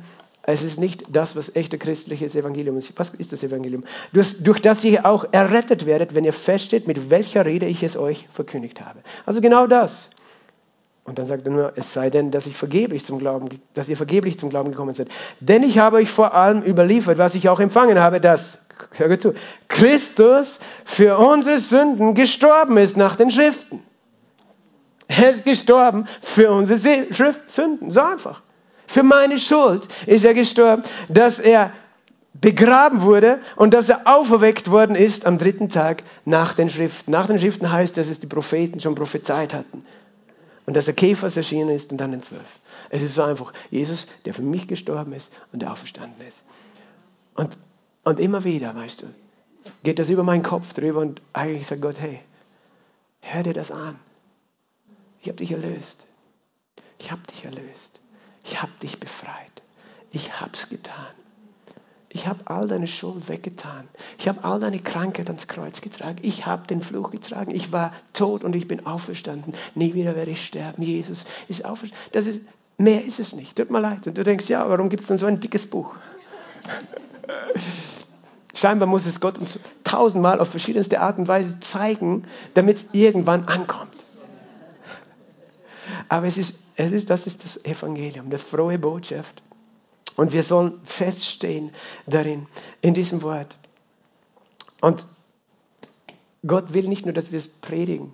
es ist nicht das, was echter christliches Evangelium ist. Was ist das Evangelium? Durch, durch das ihr auch errettet werdet, wenn ihr feststeht, mit welcher Rede ich es euch verkündigt habe. Also genau das. Und dann sagt er nur, es sei denn, dass, ich vergeblich zum Glauben, dass ihr vergeblich zum Glauben gekommen seid. Denn ich habe euch vor allem überliefert, was ich auch empfangen habe, dass, hör zu, Christus für unsere Sünden gestorben ist nach den Schriften. Er ist gestorben für unsere Sünden. So einfach. Für meine Schuld ist er gestorben, dass er begraben wurde und dass er auferweckt worden ist am dritten Tag nach den Schriften. Nach den Schriften heißt, dass es die Propheten schon prophezeit hatten. Und dass er Käfers erschienen ist und dann den Zwölf. Es ist so einfach. Jesus, der für mich gestorben ist und der auferstanden ist. Und, und immer wieder, weißt du, geht das über meinen Kopf drüber und eigentlich sagt Gott, hey, hör dir das an. Ich habe dich erlöst. Ich habe dich erlöst. Ich habe dich befreit. Ich habe es getan. Ich habe all deine Schuld weggetan. Ich habe all deine Krankheit ans Kreuz getragen. Ich habe den Fluch getragen. Ich war tot und ich bin auferstanden. Nie wieder werde ich sterben. Jesus ist auferstanden. Das ist, mehr ist es nicht. Tut mir leid. Und du denkst, ja, warum gibt es dann so ein dickes Buch? <laughs> Scheinbar muss es Gott uns tausendmal auf verschiedenste Art und Weise zeigen, damit es irgendwann ankommt. Aber es ist, es ist, das ist das Evangelium, eine frohe Botschaft. Und wir sollen feststehen darin, in diesem Wort. Und Gott will nicht nur, dass wir es predigen,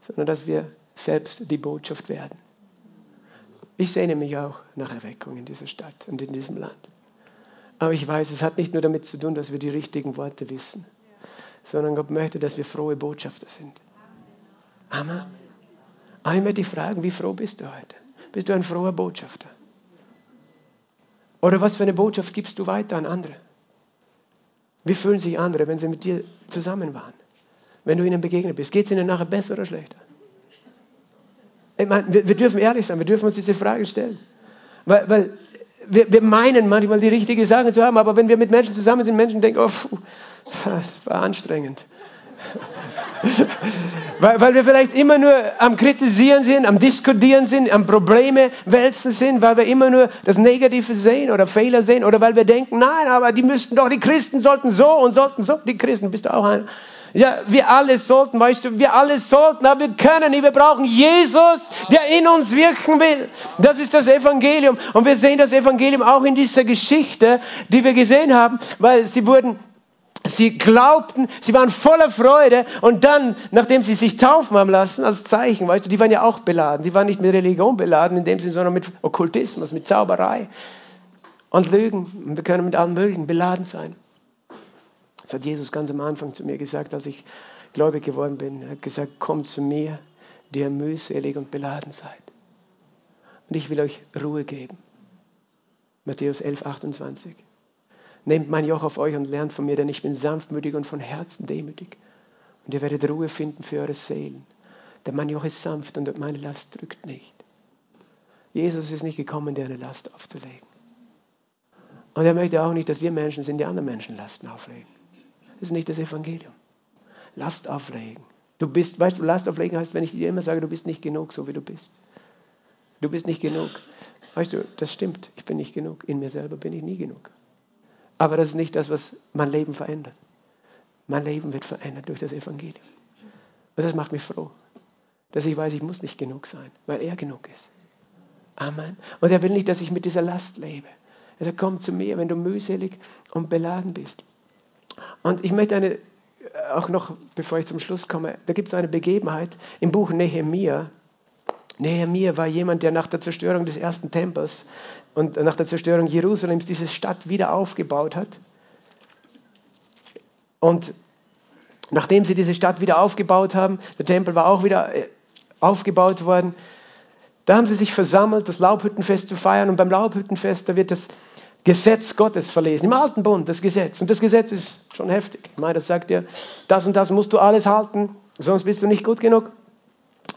sondern dass wir selbst die Botschaft werden. Ich sehne mich auch nach Erweckung in dieser Stadt und in diesem Land. Aber ich weiß, es hat nicht nur damit zu tun, dass wir die richtigen Worte wissen, sondern Gott möchte, dass wir frohe Botschafter sind. Amen. Einmal die fragen, wie froh bist du heute? Bist du ein froher Botschafter? Oder was für eine Botschaft gibst du weiter an andere? Wie fühlen sich andere, wenn sie mit dir zusammen waren? Wenn du ihnen begegnet bist, geht es ihnen nachher besser oder schlechter? Ich meine, wir, wir, dürfen ehrlich sein, wir dürfen uns diese Frage stellen. Weil, weil wir, wir, meinen manchmal die richtige Sache zu haben, aber wenn wir mit Menschen zusammen sind, Menschen denken, oh, pfuh, das war anstrengend. <laughs> weil, weil wir vielleicht immer nur am Kritisieren sind, am Diskutieren sind, am Probleme wälzen sind, weil wir immer nur das Negative sehen oder Fehler sehen oder weil wir denken, nein, aber die müssten doch, die Christen sollten so und sollten so. Die Christen, bist du auch einer? Ja, wir alle sollten, weißt du, wir alle sollten, aber wir können nicht. Wir brauchen Jesus, der in uns wirken will. Das ist das Evangelium. Und wir sehen das Evangelium auch in dieser Geschichte, die wir gesehen haben, weil sie wurden Sie glaubten, sie waren voller Freude und dann, nachdem sie sich taufen haben lassen, als Zeichen, weißt du, die waren ja auch beladen. Die waren nicht mit Religion beladen in dem Sinne, sondern mit Okkultismus, mit Zauberei und Lügen. Und wir können mit allem Möglichen beladen sein. Das hat Jesus ganz am Anfang zu mir gesagt, als ich gläubig geworden bin. Er hat gesagt, kommt zu mir, die ihr mühselig und beladen seid. Und ich will euch Ruhe geben. Matthäus 11, 28. Nehmt mein Joch auf euch und lernt von mir, denn ich bin sanftmütig und von Herzen demütig. Und ihr werdet Ruhe finden für eure Seelen. Denn mein Joch ist sanft und meine Last drückt nicht. Jesus ist nicht gekommen, dir eine Last aufzulegen. Und er möchte auch nicht, dass wir Menschen sind, die anderen Menschen Lasten auflegen. Das ist nicht das Evangelium. Last auflegen. Du bist, weißt du, Last auflegen heißt, wenn ich dir immer sage, du bist nicht genug, so wie du bist. Du bist nicht genug. Weißt du, das stimmt. Ich bin nicht genug. In mir selber bin ich nie genug. Aber das ist nicht das, was mein Leben verändert. Mein Leben wird verändert durch das Evangelium. Und das macht mich froh, dass ich weiß, ich muss nicht genug sein, weil er genug ist. Amen. Und er will nicht, dass ich mit dieser Last lebe. Er sagt, komm zu mir, wenn du mühselig und beladen bist. Und ich möchte eine, auch noch, bevor ich zum Schluss komme, da gibt es eine Begebenheit im Buch Nehemia, Nehemiah war jemand, der nach der Zerstörung des ersten Tempels und nach der Zerstörung Jerusalems diese Stadt wieder aufgebaut hat. Und nachdem sie diese Stadt wieder aufgebaut haben, der Tempel war auch wieder äh, aufgebaut worden, da haben sie sich versammelt, das Laubhüttenfest zu feiern. Und beim Laubhüttenfest, da wird das Gesetz Gottes verlesen. Im Alten Bund, das Gesetz. Und das Gesetz ist schon heftig. Ich meine, das sagt ja, das und das musst du alles halten, sonst bist du nicht gut genug.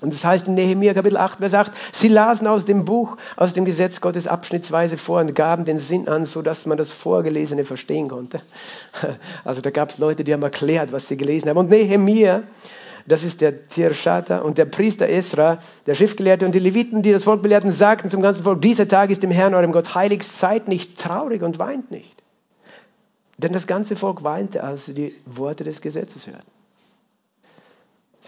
Und das heißt in Nehemiah Kapitel 8, Vers 8, sie lasen aus dem Buch, aus dem Gesetz Gottes abschnittsweise vor und gaben den Sinn an, sodass man das Vorgelesene verstehen konnte. <laughs> Also da gab es Leute, die haben erklärt, was sie gelesen haben. Und Nehemiah, das ist der Tirschata und der Priester Esra, der Schriftgelehrte und die Leviten, die das Volk belehrten, sagten zum ganzen Volk, dieser Tag ist dem Herrn, eurem Gott, heilig, seid nicht traurig und weint nicht. Denn das ganze Volk weinte, als sie die Worte des Gesetzes hörten.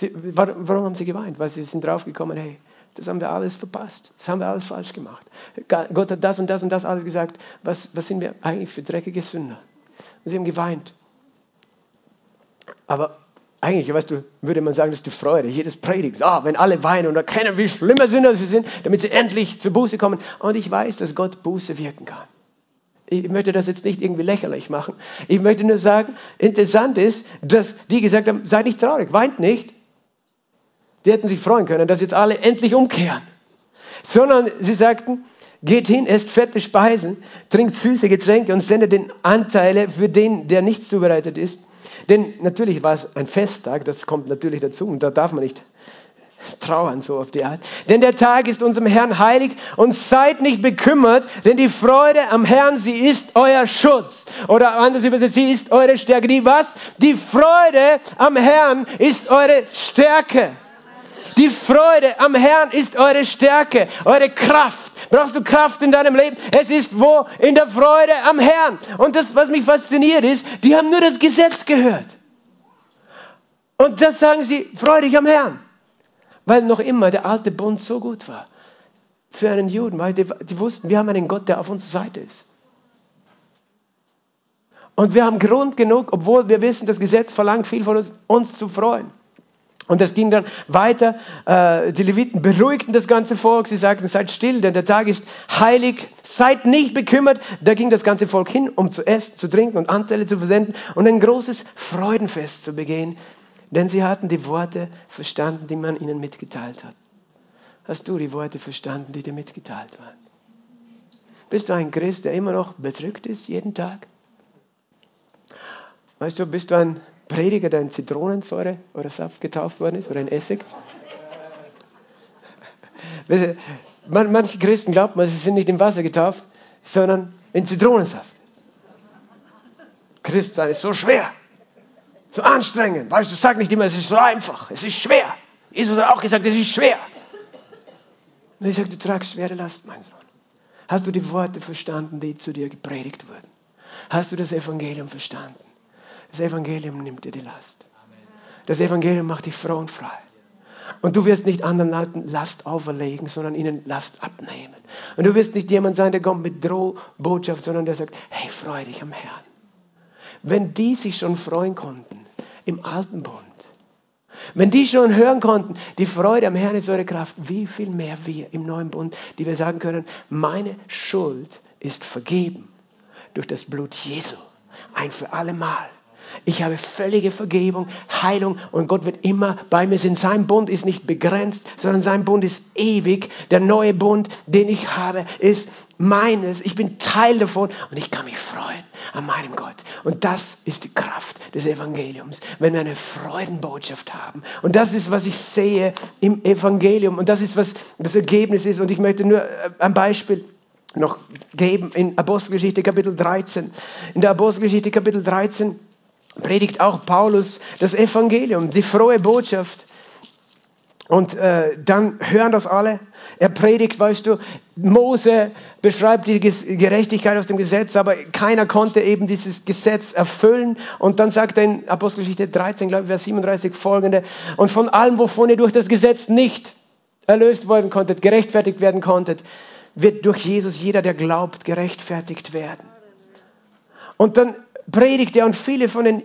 Sie, warum haben sie geweint? Weil sie sind draufgekommen, hey, das haben wir alles verpasst. Das haben wir alles falsch gemacht. Gott hat das und das und das alles gesagt. Was, was sind wir eigentlich für dreckige Sünder? Und sie haben geweint. Aber eigentlich, weißt du, würde man sagen, das ist die Freude. Jedes predigt, ah, wenn alle weinen und erkennen, wie schlimmer Sünder sie sind, damit sie endlich zur Buße kommen. Und ich weiß, dass Gott Buße wirken kann. Ich möchte das jetzt nicht irgendwie lächerlich machen. Ich möchte nur sagen, interessant ist, dass die gesagt haben, seid nicht traurig, weint nicht. Die hätten sich freuen können, dass jetzt alle endlich umkehren. Sondern sie sagten, geht hin, esst fette Speisen, trinkt süße Getränke und sendet den Anteile für den, der nicht zubereitet ist. Denn natürlich war es ein Festtag, das kommt natürlich dazu und da darf man nicht trauern so auf die Art. Denn der Tag ist unserem Herrn heilig und seid nicht bekümmert, denn die Freude am Herrn, sie ist euer Schutz. Oder anders übersetzt, sie ist eure Stärke. Die was? Die Freude am Herrn ist eure Stärke. Die Freude am Herrn ist eure Stärke, eure Kraft. Brauchst du Kraft in deinem Leben? Es ist wo? In der Freude am Herrn. Und das, was mich fasziniert ist, die haben nur das Gesetz gehört. Und das sagen sie, freu dich am Herrn. Weil noch immer der alte Bund so gut war für einen Juden, weil die, die wussten, wir haben einen Gott, der auf unserer Seite ist. Und wir haben Grund genug, obwohl wir wissen, das Gesetz verlangt viel von uns, uns zu freuen. Und das ging dann weiter. Äh, die Leviten beruhigten das ganze Volk. Sie sagten, seid still, denn der Tag ist heilig. Seid nicht bekümmert. Da ging das ganze Volk hin, um zu essen, zu trinken und Anteile zu versenden und ein großes Freudenfest zu begehen. Denn sie hatten die Worte verstanden, die man ihnen mitgeteilt hat. Hast du die Worte verstanden, die dir mitgeteilt waren? Bist du ein Christ, der immer noch bedrückt ist, jeden Tag? Weißt du, bist du ein Prediger, der in Zitronensäure oder Saft getauft worden ist oder in Essig. Manche Christen glauben, sie sind nicht im Wasser getauft, sondern in Zitronensaft. Christsein ist so schwer, so anstrengend. Weißt du, sag nicht immer, es ist so einfach, es ist schwer. Jesus hat auch gesagt, es ist schwer. Und ich sage, du tragst schwere Last, mein Sohn. Hast du die Worte verstanden, die zu dir gepredigt wurden? Hast du das Evangelium verstanden? Das Evangelium nimmt dir die Last. Das Evangelium macht froh und frei. Und du wirst nicht anderen Leuten Last auferlegen, sondern ihnen Last abnehmen. Und du wirst nicht jemand sein, der kommt mit Drohbotschaft, sondern der sagt, hey, freu dich am Herrn. Wenn die sich schon freuen konnten im alten Bund, wenn die schon hören konnten, die Freude am Herrn ist eure Kraft, wie viel mehr wir im neuen Bund, die wir sagen können, meine Schuld ist vergeben durch das Blut Jesu, ein für alle Mal. Ich habe völlige Vergebung, Heilung und Gott wird immer bei mir sein. Sein Bund ist nicht begrenzt, sondern sein Bund ist ewig. Der neue Bund, den ich habe, ist meines. Ich bin Teil davon und ich kann mich freuen an meinem Gott. Und das ist die Kraft des Evangeliums, wenn wir eine Freudenbotschaft haben. Und das ist, was ich sehe im Evangelium. Und das ist, was das Ergebnis ist. Und ich möchte nur äh, ein Beispiel noch geben in Apostelgeschichte Kapitel 13. In der Apostelgeschichte Kapitel 13 predigt auch Paulus das Evangelium, die frohe Botschaft. Und äh, dann hören das alle. Er predigt, weißt du, Mose beschreibt die Gerechtigkeit aus dem Gesetz, aber keiner konnte eben dieses Gesetz erfüllen. Und dann sagt er in Apostelgeschichte 13, glaube ich, Vers 37 folgende, und von allem, wovon ihr durch das Gesetz nicht erlöst worden konntet, gerechtfertigt werden konntet, wird durch Jesus jeder, der glaubt, gerechtfertigt werden. Und dann predigt er und viele von den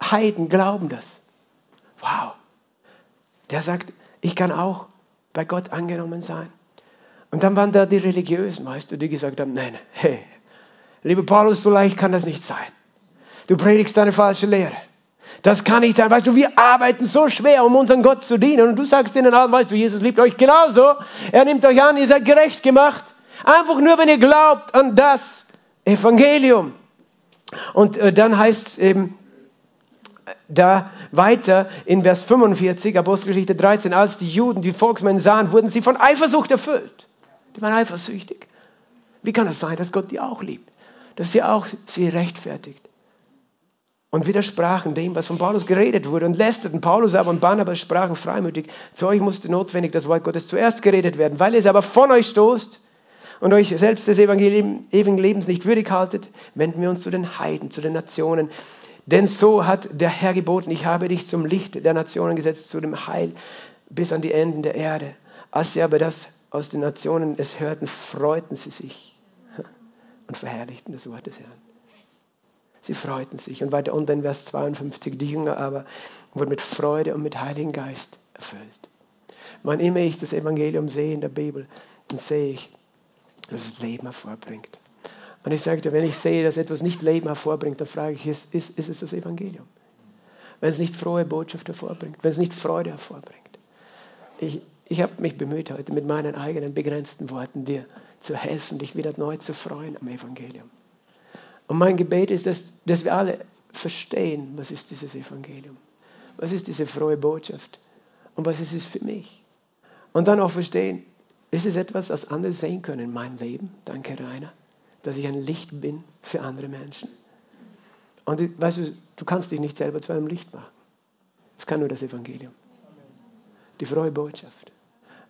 Heiden glauben das. Wow. Der sagt, ich kann auch bei Gott angenommen sein. Und dann waren da die Religiösen, weißt du, die gesagt haben, nein, hey, lieber Paulus, so leicht kann das nicht sein. Du predigst eine falsche Lehre. Das kann nicht sein. Weißt du, wir arbeiten so schwer, um unseren Gott zu dienen. Und du sagst ihnen weißt du, Jesus liebt euch genauso. Er nimmt euch an, ihr seid gerecht gemacht. Einfach nur, wenn ihr glaubt an das Evangelium. Und äh, dann heißt es eben da weiter in Vers 45, Apostelgeschichte 13, als die Juden die Volksmänner sahen, wurden sie von Eifersucht erfüllt. Die waren eifersüchtig. Wie kann es sein, dass Gott die auch liebt? Dass sie auch sie rechtfertigt? und widersprachen dem, was von Paulus geredet wurde und lästerten. Paulus aber und Barnabas sprachen freimütig, zu euch musste notwendig das Wort Gottes zuerst geredet werden, weil es aber von euch stoßt und euch selbst des ewigen Lebens nicht würdig haltet, wenden wir uns zu den Heiden, zu den Nationen. Denn so hat der Herr geboten, ich habe dich zum Licht der Nationen gesetzt, zu dem Heil bis an die Enden der Erde. Als sie aber das aus den Nationen es hörten, freuten sie sich <laughs> und verherrlichten das Wort des Herrn. Sie freuten sich. Und weiter unten in Vers 52, die Jünger aber wurden mit Freude und mit Heiligen Geist erfüllt. Wann immer ich das Evangelium sehe in der Bibel, dann sehe ich, dass es Leben hervorbringt. Und ich sagte, wenn ich sehe, dass etwas nicht Leben hervorbringt, dann frage ich, ist, ist, ist es das Evangelium? Wenn es nicht frohe Botschaft hervorbringt, wenn es nicht Freude hervorbringt. Ich, ich habe mich bemüht heute mit meinen eigenen begrenzten Worten dir zu helfen, dich wieder neu zu freuen am Evangelium. Und mein Gebet ist, dass, dass wir alle verstehen, was ist dieses Evangelium? Was ist diese frohe Botschaft? Und was ist es für mich? Und dann auch verstehen, ist es etwas, das andere sehen können in meinem Leben? Danke, Rainer, dass ich ein Licht bin für andere Menschen. Und weißt du, du kannst dich nicht selber zu einem Licht machen. Es kann nur das Evangelium. Die frohe Botschaft.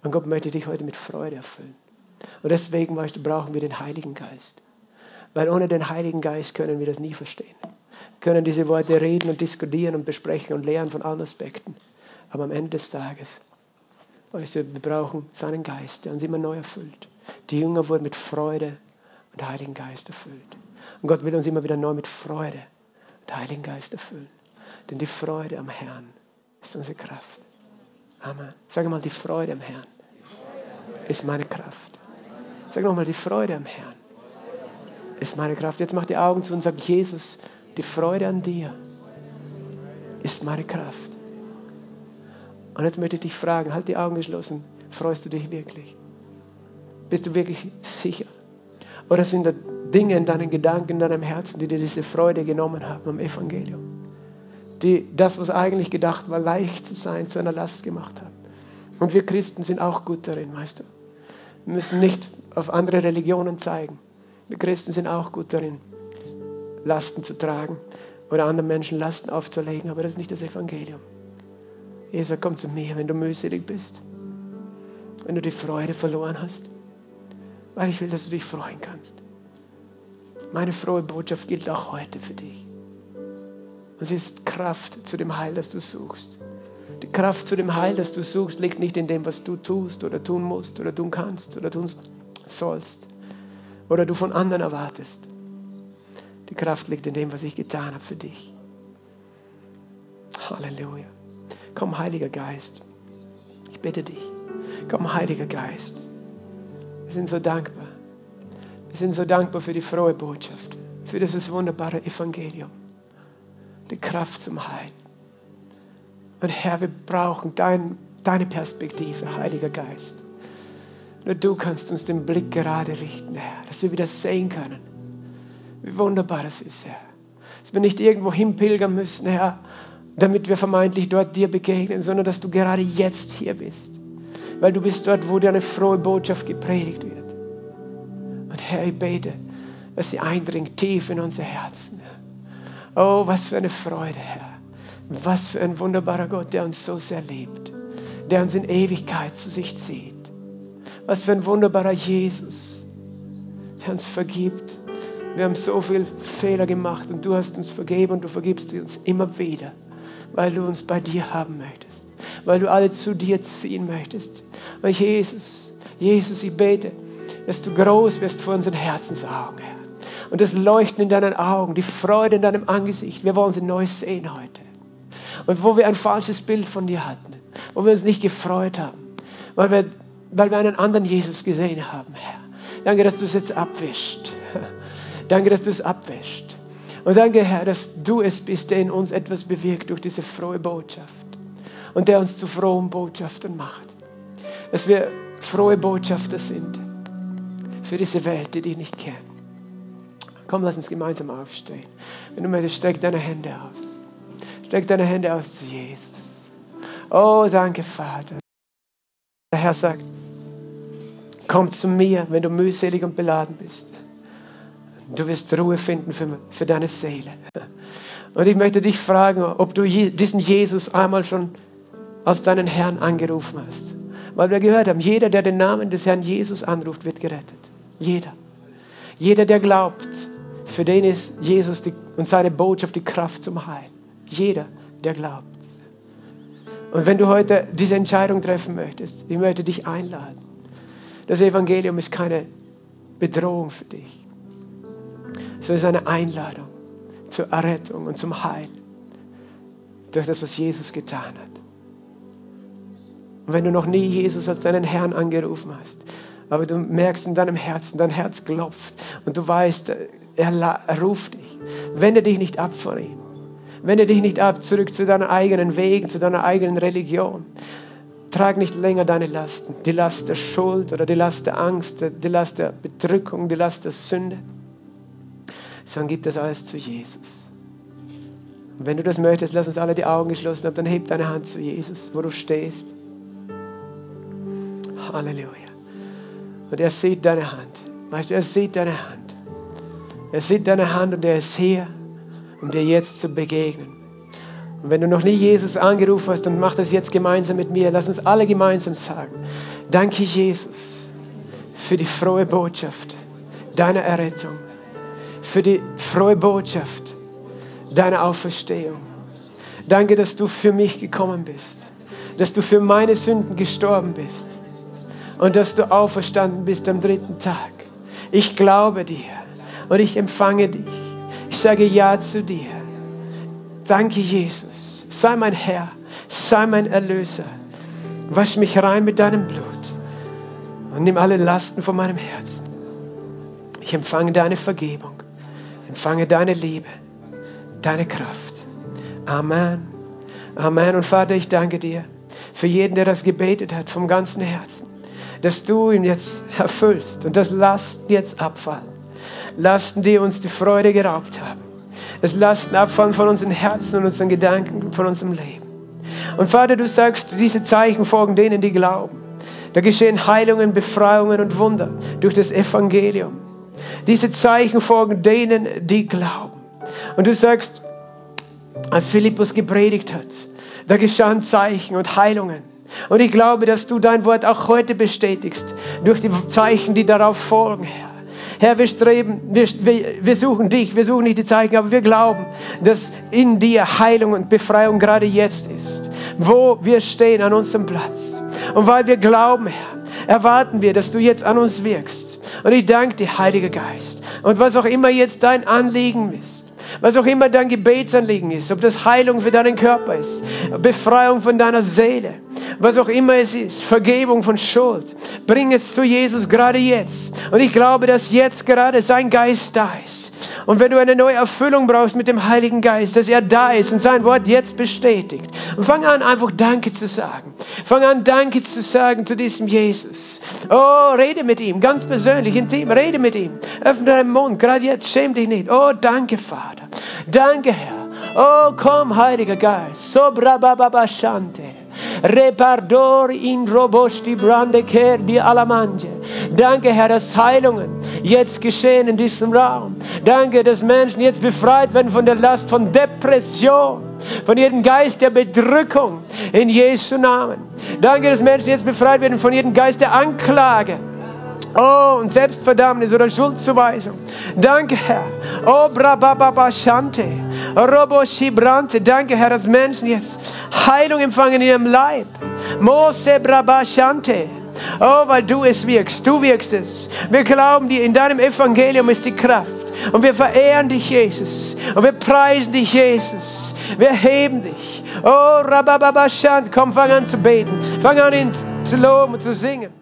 Und Gott möchte dich heute mit Freude erfüllen. Und deswegen, weißt du, brauchen wir den Heiligen Geist. Weil ohne den Heiligen Geist können wir das nie verstehen. Wir können diese Worte reden und diskutieren und besprechen und lernen von allen Aspekten. Aber am Ende des Tages, weißt du, wir brauchen seinen Geist, der uns immer neu erfüllt. Die Jünger wurden mit Freude und Heiligen Geist erfüllt. Und Gott will uns immer wieder neu mit Freude und Heiligen Geist erfüllen. Denn die Freude am Herrn ist unsere Kraft. Amen. Sag mal, die Freude am Herrn ist meine Kraft. Sag nochmal, die Freude am Herrn ist meine Kraft. Jetzt mach die Augen zu und sag, Jesus, die Freude an dir ist meine Kraft. Und jetzt möchte ich dich fragen, halt die Augen geschlossen, freust du dich wirklich? Bist du wirklich sicher? Oder sind da Dinge in deinen Gedanken, in deinem Herzen, die dir diese Freude genommen haben am Evangelium? Die das, was eigentlich gedacht war, leicht zu sein, zu einer Last gemacht haben. Und wir Christen sind auch gut darin, weißt du. Wir müssen nicht auf andere Religionen zeigen. Wir Christen sind auch gut darin, Lasten zu tragen oder anderen Menschen Lasten aufzulegen, aber das ist nicht das Evangelium. Jesus komm zu mir, wenn du mühselig bist, wenn du die Freude verloren hast, weil ich will, dass du dich freuen kannst. Meine frohe Botschaft gilt auch heute für dich. Es ist Kraft zu dem Heil, das du suchst. Die Kraft zu dem Heil, das du suchst, liegt nicht in dem, was du tust oder tun musst oder tun kannst oder tun sollst oder du von anderen erwartest. Die Kraft liegt in dem, was ich getan habe für dich. Halleluja. Komm, Heiliger Geist. Ich bitte dich. Komm, Heiliger Geist. Wir sind so dankbar. Wir sind so dankbar für die frohe Botschaft, für dieses wunderbare Evangelium, die Kraft zum Heil. Und Herr, wir brauchen dein, deine Perspektive, Heiliger Geist. Nur du kannst uns den Blick gerade richten, Herr, dass wir wieder sehen können, wie wunderbar es ist, Herr. Dass wir nicht irgendwo hinpilgern müssen, Herr, damit wir vermeintlich dort dir begegnen, sondern dass du gerade jetzt hier bist. Weil du bist dort, wo dir eine frohe Botschaft gepredigt wird. Und Herr, ich bete, dass sie eindringt tief in unser Herzen. Oh, was für eine Freude, Herr. Was für ein wunderbarer Gott, der uns so sehr liebt, der uns in Ewigkeit zu sich zieht. Was für ein wunderbarer Jesus, der uns vergibt. Wir haben so viele Fehler gemacht und du hast uns vergeben und du vergibst uns immer wieder, weil du uns bei dir haben möchtest, weil du alle zu dir ziehen möchtest. Und Jesus, Jesus, ich bete, dass du groß wirst vor unseren Herzensaugen, Herr. Und das Leuchten in deinen Augen, die Freude in deinem Angesicht, wir wollen sie neu sehen heute. Und wo wir ein falsches Bild von dir hatten, wo wir uns nicht gefreut haben, weil wir, weil wir einen anderen Jesus gesehen haben, Herr. Danke, dass du es jetzt abwischt. <laughs> Danke, dass du es abwischt. Und danke, Herr, dass du es bist, der in uns etwas bewirkt durch diese frohe Botschaft und der uns zu frohen Botschaftern macht. Dass wir frohe Botschafter sind für diese Welt, die dich nicht kennt. Komm, lass uns gemeinsam aufstehen. Wenn du möchtest, streck deine Hände aus. Streck deine Hände aus zu Jesus. Oh, danke, Vater. Der Herr sagt, komm zu mir, wenn du mühselig und beladen bist. Du wirst Ruhe finden für, für deine Seele. Und ich möchte dich fragen, ob du diesen Jesus einmal schon als deinen Herrn angerufen hast. Weil wir gehört haben, jeder, der den Namen des Herrn Jesus anruft, wird gerettet. Jeder. Jeder, der glaubt, für den ist Jesus die, und seine Botschaft die Kraft zum Heil. Jeder, der glaubt. Und wenn du heute diese Entscheidung treffen möchtest, ich möchte dich einladen. Das Evangelium ist keine Bedrohung für dich, sondern ist eine Einladung zur Errettung und zum Heil durch das, was Jesus getan hat. Und wenn du noch nie Jesus als deinen Herrn angerufen hast, aber du merkst in deinem Herzen, dein Herz klopft und du weißt, er, er ruft dich, wende dich nicht ab von ihm. Wende dich nicht ab zurück zu deinen eigenen Wegen, zu deiner eigenen Religion. Trag nicht länger deine Lasten, die Last der Schuld oder die Last der Angst, die Last der Bedrückung, die Last der Sünde, sondern gib das alles zu Jesus. Und wenn du das möchtest, lass uns alle die Augen geschlossen haben, dann heb deine Hand zu Jesus, wo du stehst. Halleluja. Und er sieht deine Hand. Weißt du, er sieht deine Hand. Er sieht deine Hand und er ist hier, um dir jetzt zu begegnen. Und wenn du noch nie Jesus angerufen hast, dann mach das jetzt gemeinsam mit mir. Lass uns alle gemeinsam sagen. Danke, Jesus, für die frohe Botschaft deiner Errettung. Für die frohe Botschaft deiner Auferstehung. Danke, dass du für mich gekommen bist. Dass du für meine Sünden gestorben bist und dass du auferstanden bist am dritten Tag. Ich glaube dir und ich empfange dich. Ich sage Ja zu dir. Danke, Jesus. Sei mein Herr, sei mein Erlöser. Wasch mich rein mit deinem Blut und nimm alle Lasten von meinem Herzen. Ich empfange deine Vergebung, empfange deine Liebe, deine Kraft. Amen. Amen. Und Vater, ich danke dir für jeden, der das gebetet hat, vom ganzen Herzen dass du ihn jetzt erfüllst und das Lasten jetzt abfallen. Lasten, die uns die Freude geraubt haben. Das Lasten abfallen von unseren Herzen und unseren Gedanken, von unserem Leben. Und Vater, du sagst, diese Zeichen folgen denen, die glauben. Da geschehen Heilungen, Befreiungen und Wunder durch das Evangelium. Diese Zeichen folgen denen, die glauben. Und du sagst, als Philippus gepredigt hat, da geschahen Zeichen und Heilungen. Und ich glaube, dass du dein Wort auch heute bestätigst, durch die Zeichen, die darauf folgen, Herr. Herr, wir streben, wir, wir, suchen dich, wir suchen nicht die Zeichen, aber wir glauben, dass in dir Heilung und Befreiung gerade jetzt ist, wo wir stehen an unserem Platz. Und weil wir glauben, Herr, erwarten wir, dass du jetzt an uns wirkst. Und ich danke dir, Heiliger Geist. Und was auch immer jetzt dein Anliegen ist, was auch immer dein Gebetsanliegen ist, ob das Heilung für deinen Körper ist, Befreiung von deiner Seele, was auch immer es ist, Vergebung von Schuld, bring es zu Jesus gerade jetzt. Und ich glaube, dass jetzt gerade sein Geist da ist. Und wenn du eine neue Erfüllung brauchst mit dem Heiligen Geist, dass er da ist und sein Wort jetzt bestätigt. Und fang an, einfach Danke zu sagen. Fang an, Danke zu sagen zu diesem Jesus. Oh, rede mit ihm, ganz persönlich, intim, rede mit ihm. Öffne deinen Mund, gerade jetzt, schäm dich nicht. Oh, danke, Vater. Danke, Herr. Oh, komm, Heiliger Geist. So brabababashante. Repardor in robosti brande ker di alamange. Danke, Herr, dass Heilungen jetzt geschehen in diesem Raum. Danke, dass Menschen jetzt befreit werden von der Last von Depression, von jedem Geist der Bedrückung in Jesu Namen. Danke, dass Menschen jetzt befreit werden von jedem Geist der Anklage. Oh, und Selbstverdammnis oder Schuldzuweisung. Danke, Herr. Oh, brabababa shante. Robo shibrante. Danke, Herr, dass Menschen jetzt Heilung empfangen in ihrem Leib. Mose brabashante. Oh, weil du es wirkst. Du wirkst es. Wir glauben dir, in deinem Evangelium ist die Kraft. Und wir verehren dich, Jesus. Und wir preisen dich, Jesus. Wir heben dich. Oh, Rabababashant. Komm, fang an zu beten. Fang an, ihn zu loben und zu singen.